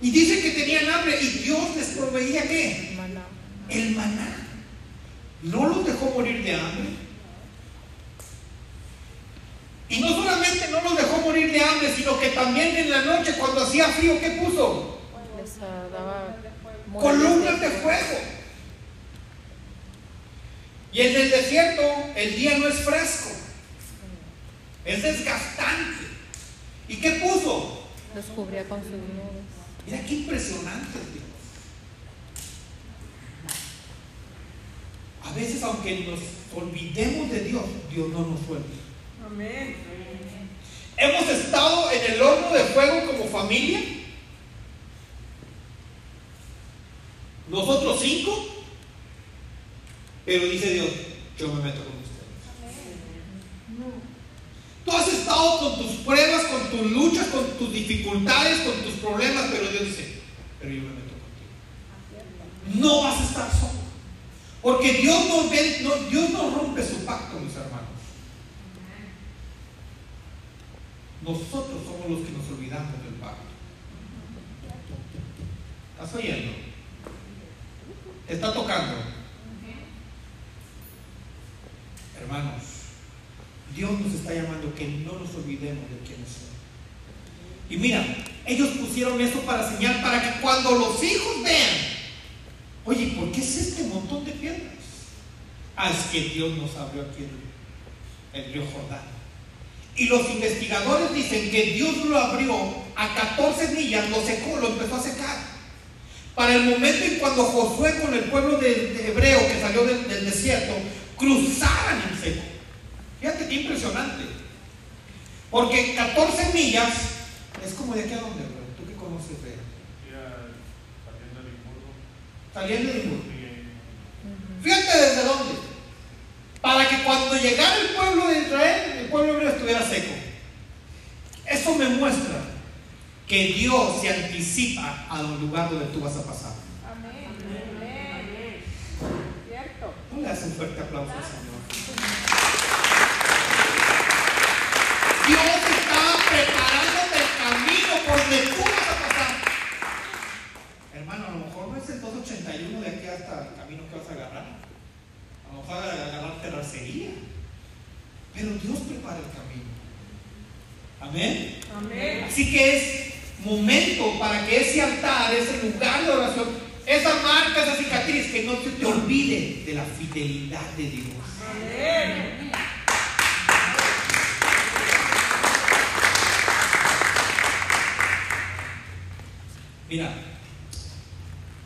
Y dice que tenían hambre y Dios les proveía qué? Maná. El maná. No los dejó morir de hambre. Y no solamente no los dejó morir de hambre, sino que también en la noche cuando hacía frío, ¿qué puso? Les daba muebles Columnas de fuego. Y en el desierto el día no es fresco, es desgastante. ¿Y qué puso? Los cubría con nubes. Mira qué impresionante Dios. A veces aunque nos olvidemos de Dios, Dios no nos suelta. Amén. Hemos estado en el horno de fuego como familia. Nosotros cinco. Pero dice Dios, yo me meto con ustedes. Tú con tus pruebas, con tus luchas, con tus dificultades, con tus problemas, pero Dios dice, pero yo me meto contigo. No vas a estar solo. Porque Dios no, ve- no- Dios no rompe su pacto, mis hermanos. Nosotros somos los que nos olvidamos del pacto. ¿Estás oyendo? ¿Te está tocando? Hermanos, Dios nos está llamando que no nos olvidemos de quiénes somos. Y mira, ellos pusieron eso para señal, para que cuando los hijos vean, oye, ¿por qué es este montón de piedras? Ah, es que Dios nos abrió aquí el, río Jordán. Y los investigadores dicen que Dios lo abrió a 14 millas, lo secó, lo empezó a secar. Para el momento en cuando Josué con el pueblo de, de hebreo que salió del, del desierto, cruzaran el seco. Fíjate qué impresionante. Porque 14 millas es como de aquí a dónde, bro? ¿Tú qué conoces de Saliendo de Limburgo. Fíjate desde dónde. Para que cuando llegara el pueblo de Israel, el pueblo hebreo estuviera seco. Eso me muestra que Dios se anticipa al lugar donde tú vas a pasar. Amén. Amén. Cierto. ¿No le das un fuerte aplauso al Señor? Dios está preparándote el camino por donde tú vas a pasar. Hermano, a lo mejor no es el 281 de aquí hasta el camino que vas a agarrar. A lo mejor agarrar terracería. Pero Dios prepara el camino. Amén. Amén. Así que es momento para que ese altar, ese lugar de oración, esa marca, esa cicatriz, que no se te olvide de la fidelidad de Dios. Amén. Mira,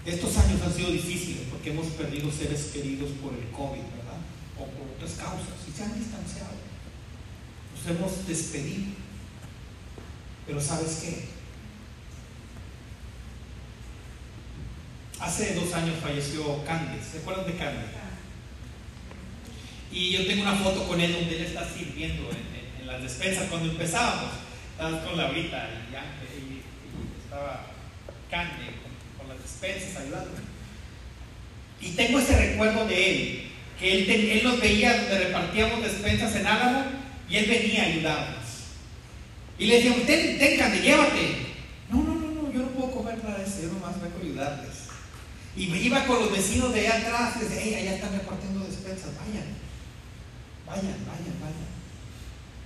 estos años han sido difíciles porque hemos perdido seres queridos por el COVID, ¿verdad? o por otras causas y se han distanciado. Nos hemos despedido. Pero ¿sabes qué? Hace dos años falleció Candes. ¿Se acuerdan de Candes? Y yo tengo una foto con él donde él está sirviendo en, en- en las despensas. Cuando empezábamos, estábamos con Laurita y, Ángel, y, y estaba Cande con, las despensas ayudándome. Y tengo ese recuerdo de él, que él, nos veía donde repartíamos despensas en Álamo y él venía a ayudarnos. Y le decíamos, ten, ten llévate. No, no, no, no, yo no puedo comer para eso, yo nomás vengo a ayudarles. Y me iba con los vecinos de allá atrás, y decía, allá están repartiendo despensas, vayan, vayan, vayan, vayan.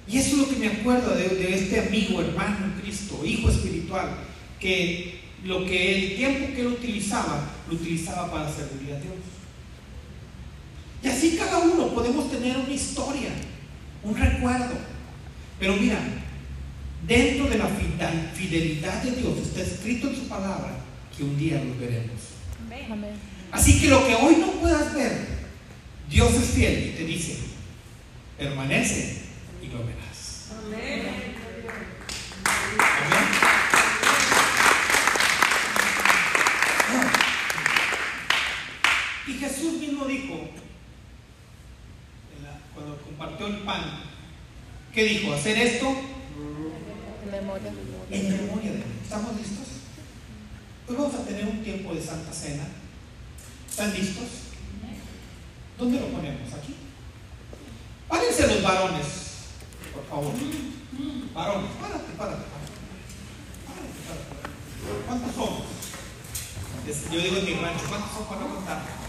Y eso es lo que me acuerdo de, de este amigo, hermano en Cristo, hijo espiritual, que lo que el tiempo que él utilizaba, lo utilizaba para servir a Dios. Y así cada uno podemos tener una historia, un recuerdo. Pero mira, dentro de la fidel- fidelidad de Dios está escrito en su palabra que un día lo veremos. Amén. Así que lo que hoy no puedas ver, Dios es fiel y te dice, permanece y lo verás. Amén. Amén. Y Jesús mismo dijo, cuando compartió el pan, ¿qué dijo? Hacer esto En memoria. en memoria de mí. ¿Estamos listos? Hoy vamos a tener un tiempo de Santa Cena. ¿Están listos? ¿Dónde lo ponemos? ¿Aquí? Párense los varones, por favor. Varones, párate, párate, párate. Párate, párate. ¿Cuántos somos? Yo digo en mi rancho, ¿cuántos son para contar?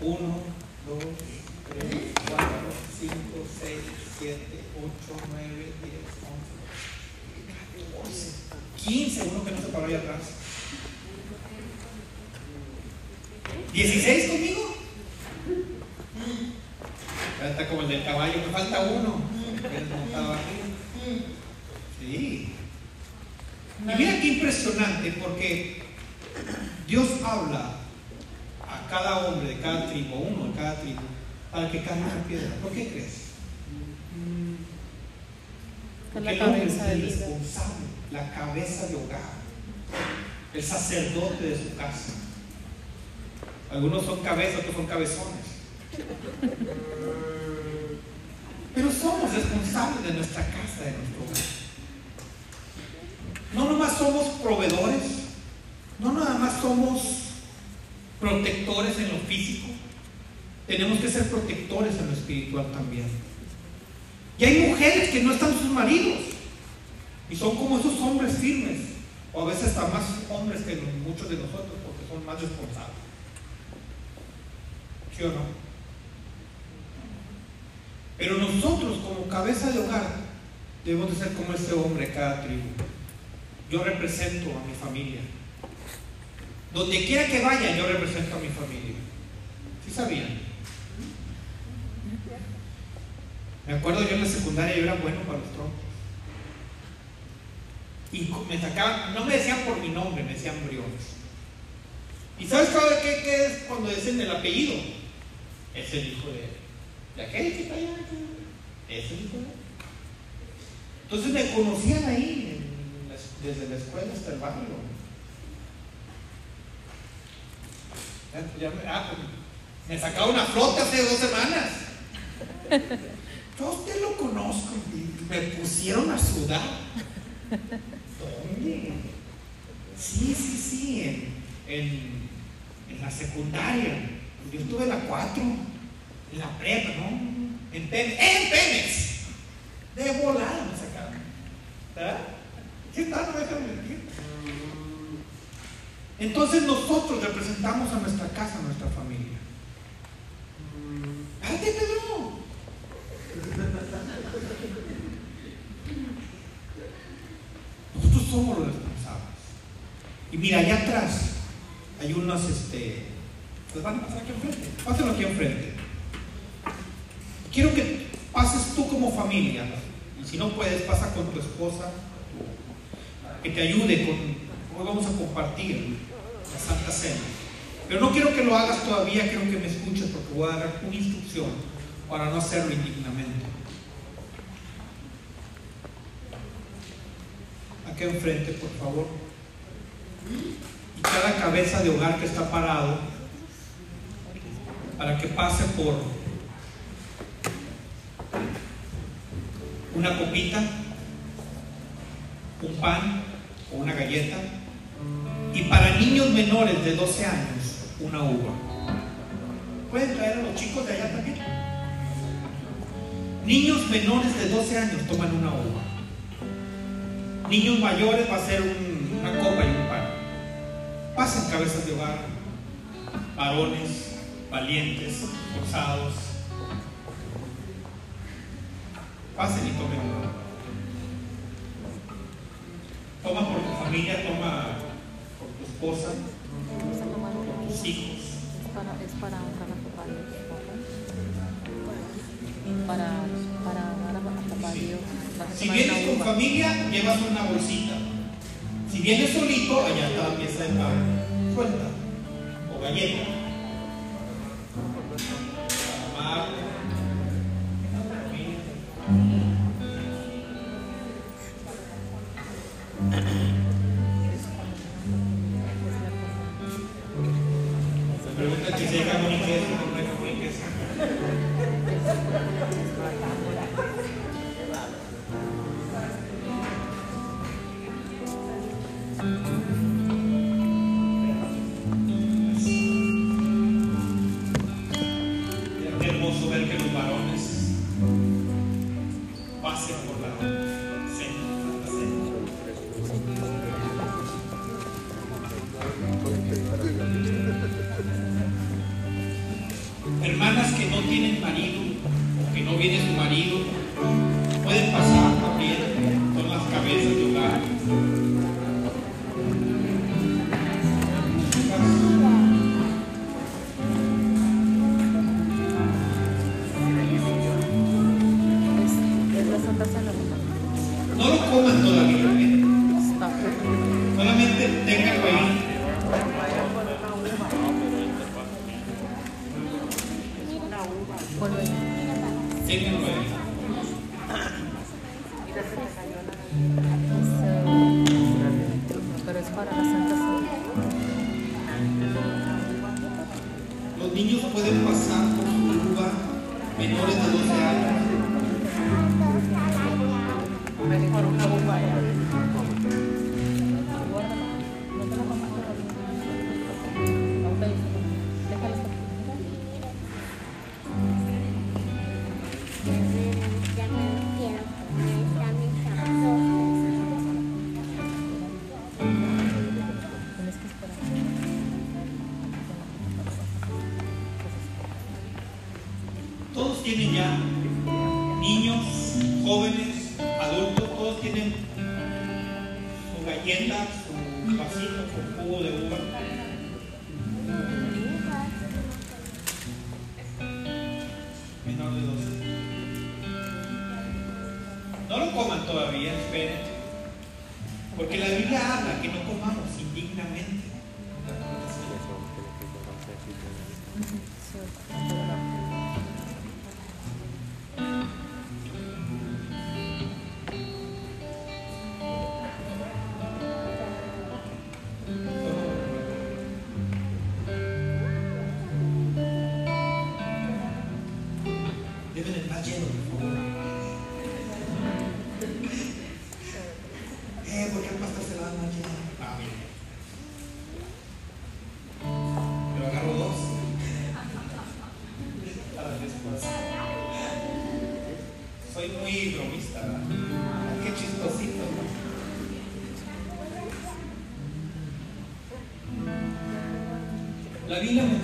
Uno, dos, tres, cuatro, cinco, seis, siete, ocho, nueve, diez, once, catorce, quince, uno que no se paró ahí atrás. ¿16 conmigo? Ya está como el del caballo, me falta uno. Sí. Y mira qué impresionante, porque Dios habla a cada hombre de cada tribu, uno de cada tribu, para que cambie una piedra. ¿Por qué crees? Es Porque la el hombre es el responsable, la cabeza de hogar, el sacerdote de su casa. Algunos son cabezas, otros son cabezones. Pero somos responsables de nuestra casa, de nuestro hogar. No nomás somos proveedores, no nada más somos protectores en lo físico, tenemos que ser protectores en lo espiritual también. Y hay mujeres que no están sus maridos y son como esos hombres firmes, o a veces hasta más hombres que muchos de nosotros porque son más responsables. ¿Sí o no? Pero nosotros como cabeza de hogar debemos de ser como este hombre cada tribu. Yo represento a mi familia. Donde quiera que vaya, yo represento a mi familia. ¿Sí sabían? Me acuerdo yo en la secundaria, yo era bueno para los troncos. Y me sacaban, no me decían por mi nombre, me decían Briones. ¿Y sabes qué, qué- es cuando dicen el apellido? Es el hijo de, de aquel que está allá. Es el hijo de él. Entonces me conocían ahí, desde la escuela hasta el barrio. Ya- ya me, ah, pues, me sacaba una flota hace dos semanas. [LAUGHS] Yo a usted lo conozco y me pusieron a sudar. ¿Dónde? Sí, sí, sí, en, en, en la secundaria. Yo estuve en la 4, en la prepa, ¿no? En Pemex. ¡En Pemex! De volada me sacaron. ¿Verdad? ¿Qué tal? No dejan mentir. Entonces nosotros representamos a nuestra casa, a nuestra familia. ¡Párate, Pedro! Nosotros somos los responsables. Y mira, allá atrás hay unos, este, pues van a pasar aquí enfrente. Pásenlo aquí enfrente. Quiero que pases tú como familia. Y si no puedes, pasa con tu esposa. Que te ayude con. Hoy vamos a compartir la Santa Cena. Pero no quiero que lo hagas todavía, quiero que me escuches porque voy a dar una instrucción para no hacerlo indignamente. Aquí enfrente, por favor. Y cada cabeza de hogar que está parado, para que pase por una copita, un pan o una galleta. Y para niños menores de 12 años, una uva. ¿Pueden traer a los chicos de allá también? Niños menores de 12 años toman una uva. Niños mayores va a ser un- una copa y un pan. Pasen cabezas de hogar, varones, valientes, forzados. Pasen y tomen. Toma por tu familia, toma esposa, tus hijos. Es para, honrar a papá Dios. Para, para honrar a papá Dios. Si vienes con familia, llevas una bolsita. Si vienes solito, allá está la pieza de pan. Suelta. O galleta. Jóvenes, adultos, todos tienen su galleta, su vasito con jugo de uva. Menor de 12. No lo coman todavía, esperen. Porque la Biblia habla que no comamos indignamente. La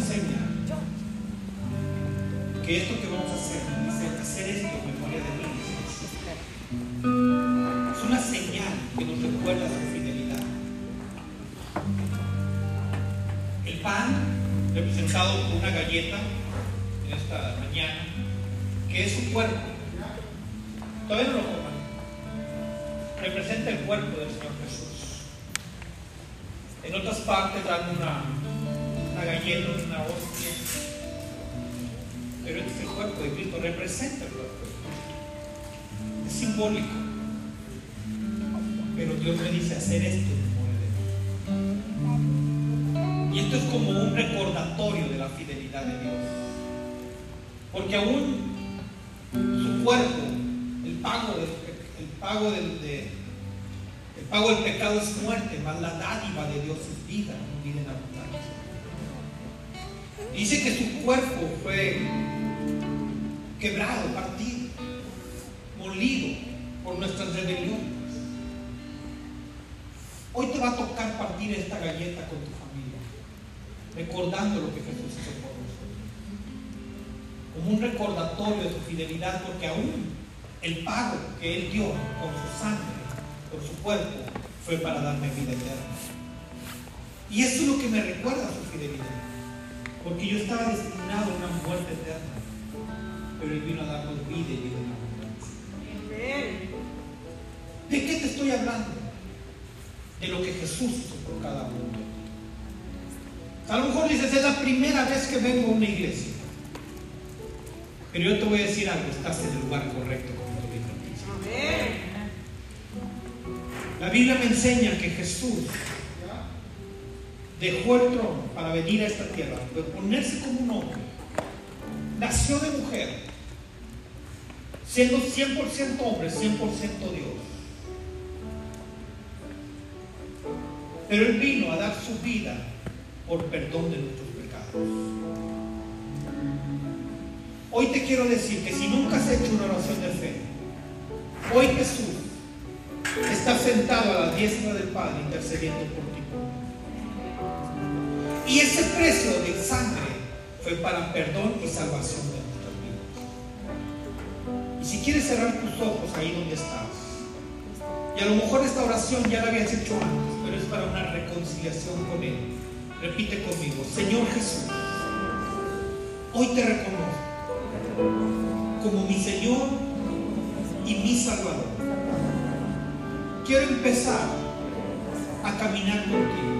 quebrado, partido, molido por nuestras rebeliones. Hoy te va a tocar partir esta galleta con tu familia, recordando lo que Jesús hizo por nosotros. Como un recordatorio de tu fidelidad, porque aún el pago que Él dio con su sangre, por su cuerpo, fue para darme vida eterna. Y eso es lo que me recuerda a su fidelidad. Porque yo estaba destinado a una muerte eterna. Pero Él vino a darnos vida y vida en abundancia. Amén. ¿De qué te estoy hablando? De lo que Jesús hizo por cada uno. A lo mejor dices, es la primera vez que vengo a una iglesia. Pero yo te voy a decir algo, estás en el lugar correcto, como príncipe. Amén. La Biblia me enseña que Jesús dejó el trono para venir a esta tierra, para ponerse como un hombre. Nació de mujer, siendo 100% hombre, 100% Dios. Pero Él vino a dar su vida por perdón de nuestros pecados. Hoy te quiero decir que si nunca has hecho una oración de fe, hoy Jesús está sentado a la diestra del Padre intercediendo por. Y ese precio de sangre fue para perdón y salvación de nuestras vidas. Y si quieres cerrar tus ojos ahí donde estás, y a lo mejor esta oración ya la habías hecho antes, pero es para una reconciliación con Él. Repite conmigo, Señor Jesús, hoy te reconozco como mi Señor y mi Salvador quiero empezar a caminar contigo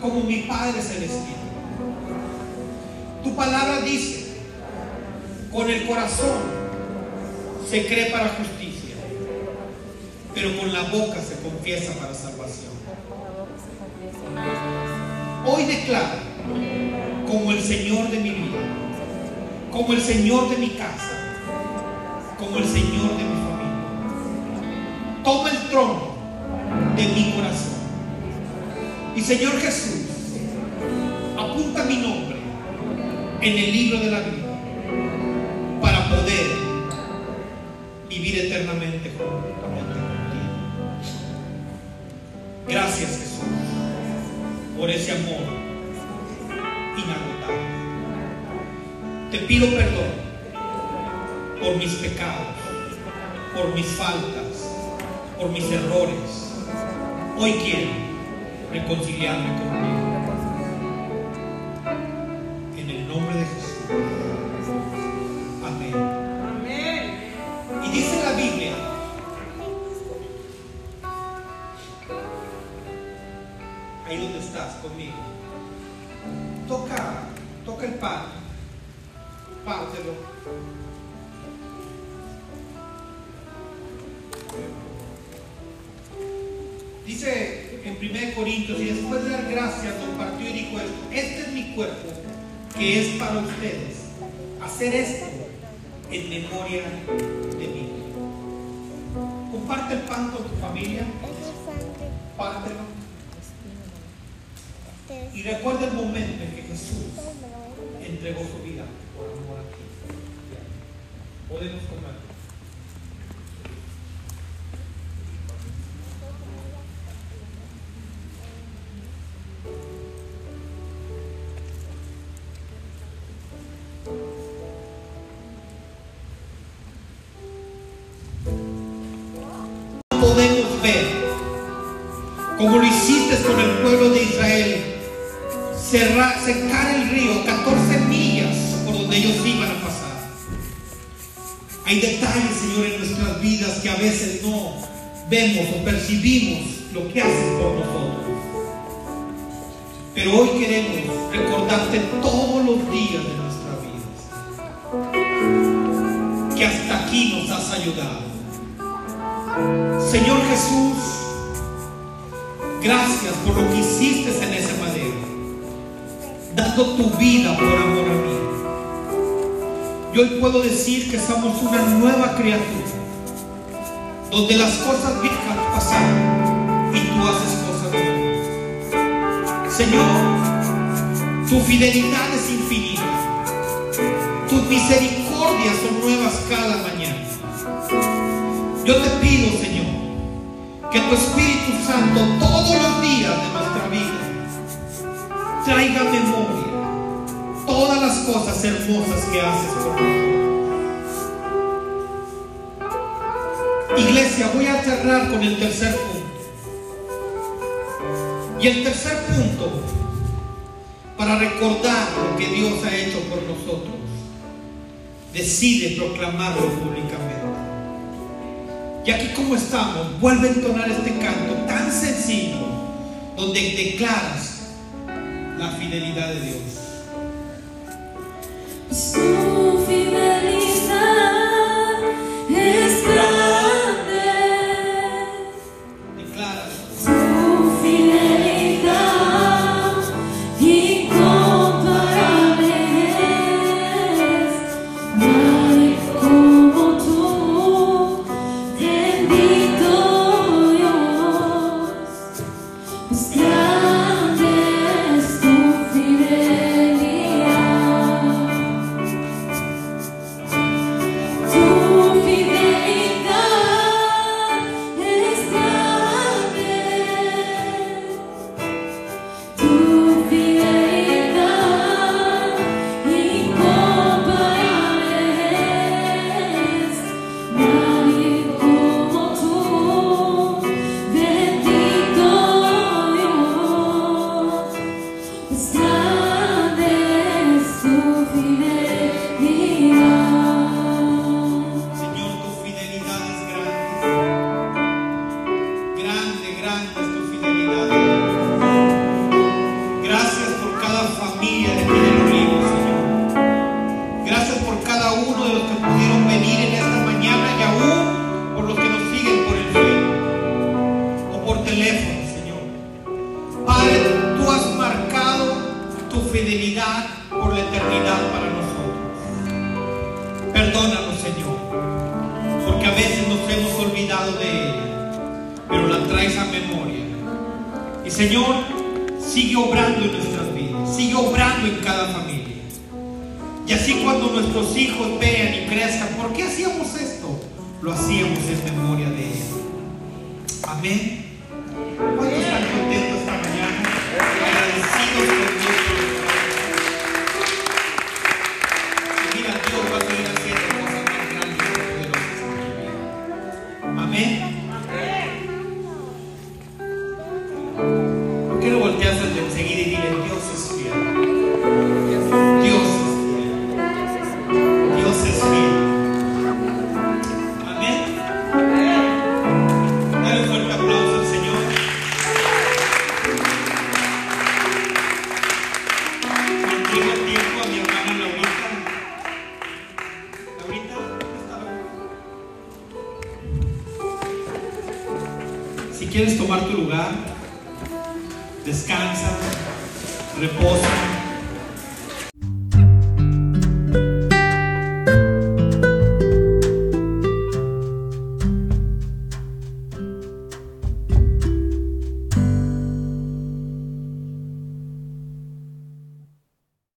como mi Padre Celestial. Tu palabra dice, con el corazón se cree para justicia, pero con la boca se confiesa para salvación. Hoy declaro como el Señor de mi vida, como el Señor de mi casa, como el Señor de mi familia toma el trono de mi corazón. Y Señor Jesús, apunta mi nombre en el libro de la vida para poder vivir eternamente juntamente contigo. Gracias Jesús por ese amor inagotable. Te pido perdón por mis pecados, por mis faltas, por mis errores. Hoy quiero reconciliarme contigo. En cerrar, secar el río 14 millas por donde ellos iban a pasar. Hay detalles, Señor, en nuestras vidas que a veces no vemos o percibimos lo que haces por nosotros. Pero hoy queremos recordarte todos los días de nuestra vida. Que hasta aquí nos has ayudado. Señor Jesús, gracias por lo que hiciste en ese madero, dando tu vida por amor a mí. Y hoy puedo decir que somos una nueva criatura, donde las cosas viejas pasaron y tú haces cosas nuevas. Señor, tu fidelidad es infinita, tus misericordias son nuevas cada mañana. Yo te pido, Señor, que tu Espíritu Santo todos los días de nuestra vida traiga memoria todas las cosas hermosas que haces por nosotros. Iglesia, voy a cerrar con el tercer punto. Y el tercer punto, para recordar lo que Dios ha hecho por nosotros, decide proclamarlo públicamente. Y aquí como estamos, vuelve a entonar este canto tan sencillo, donde declaras la fidelidad de Dios.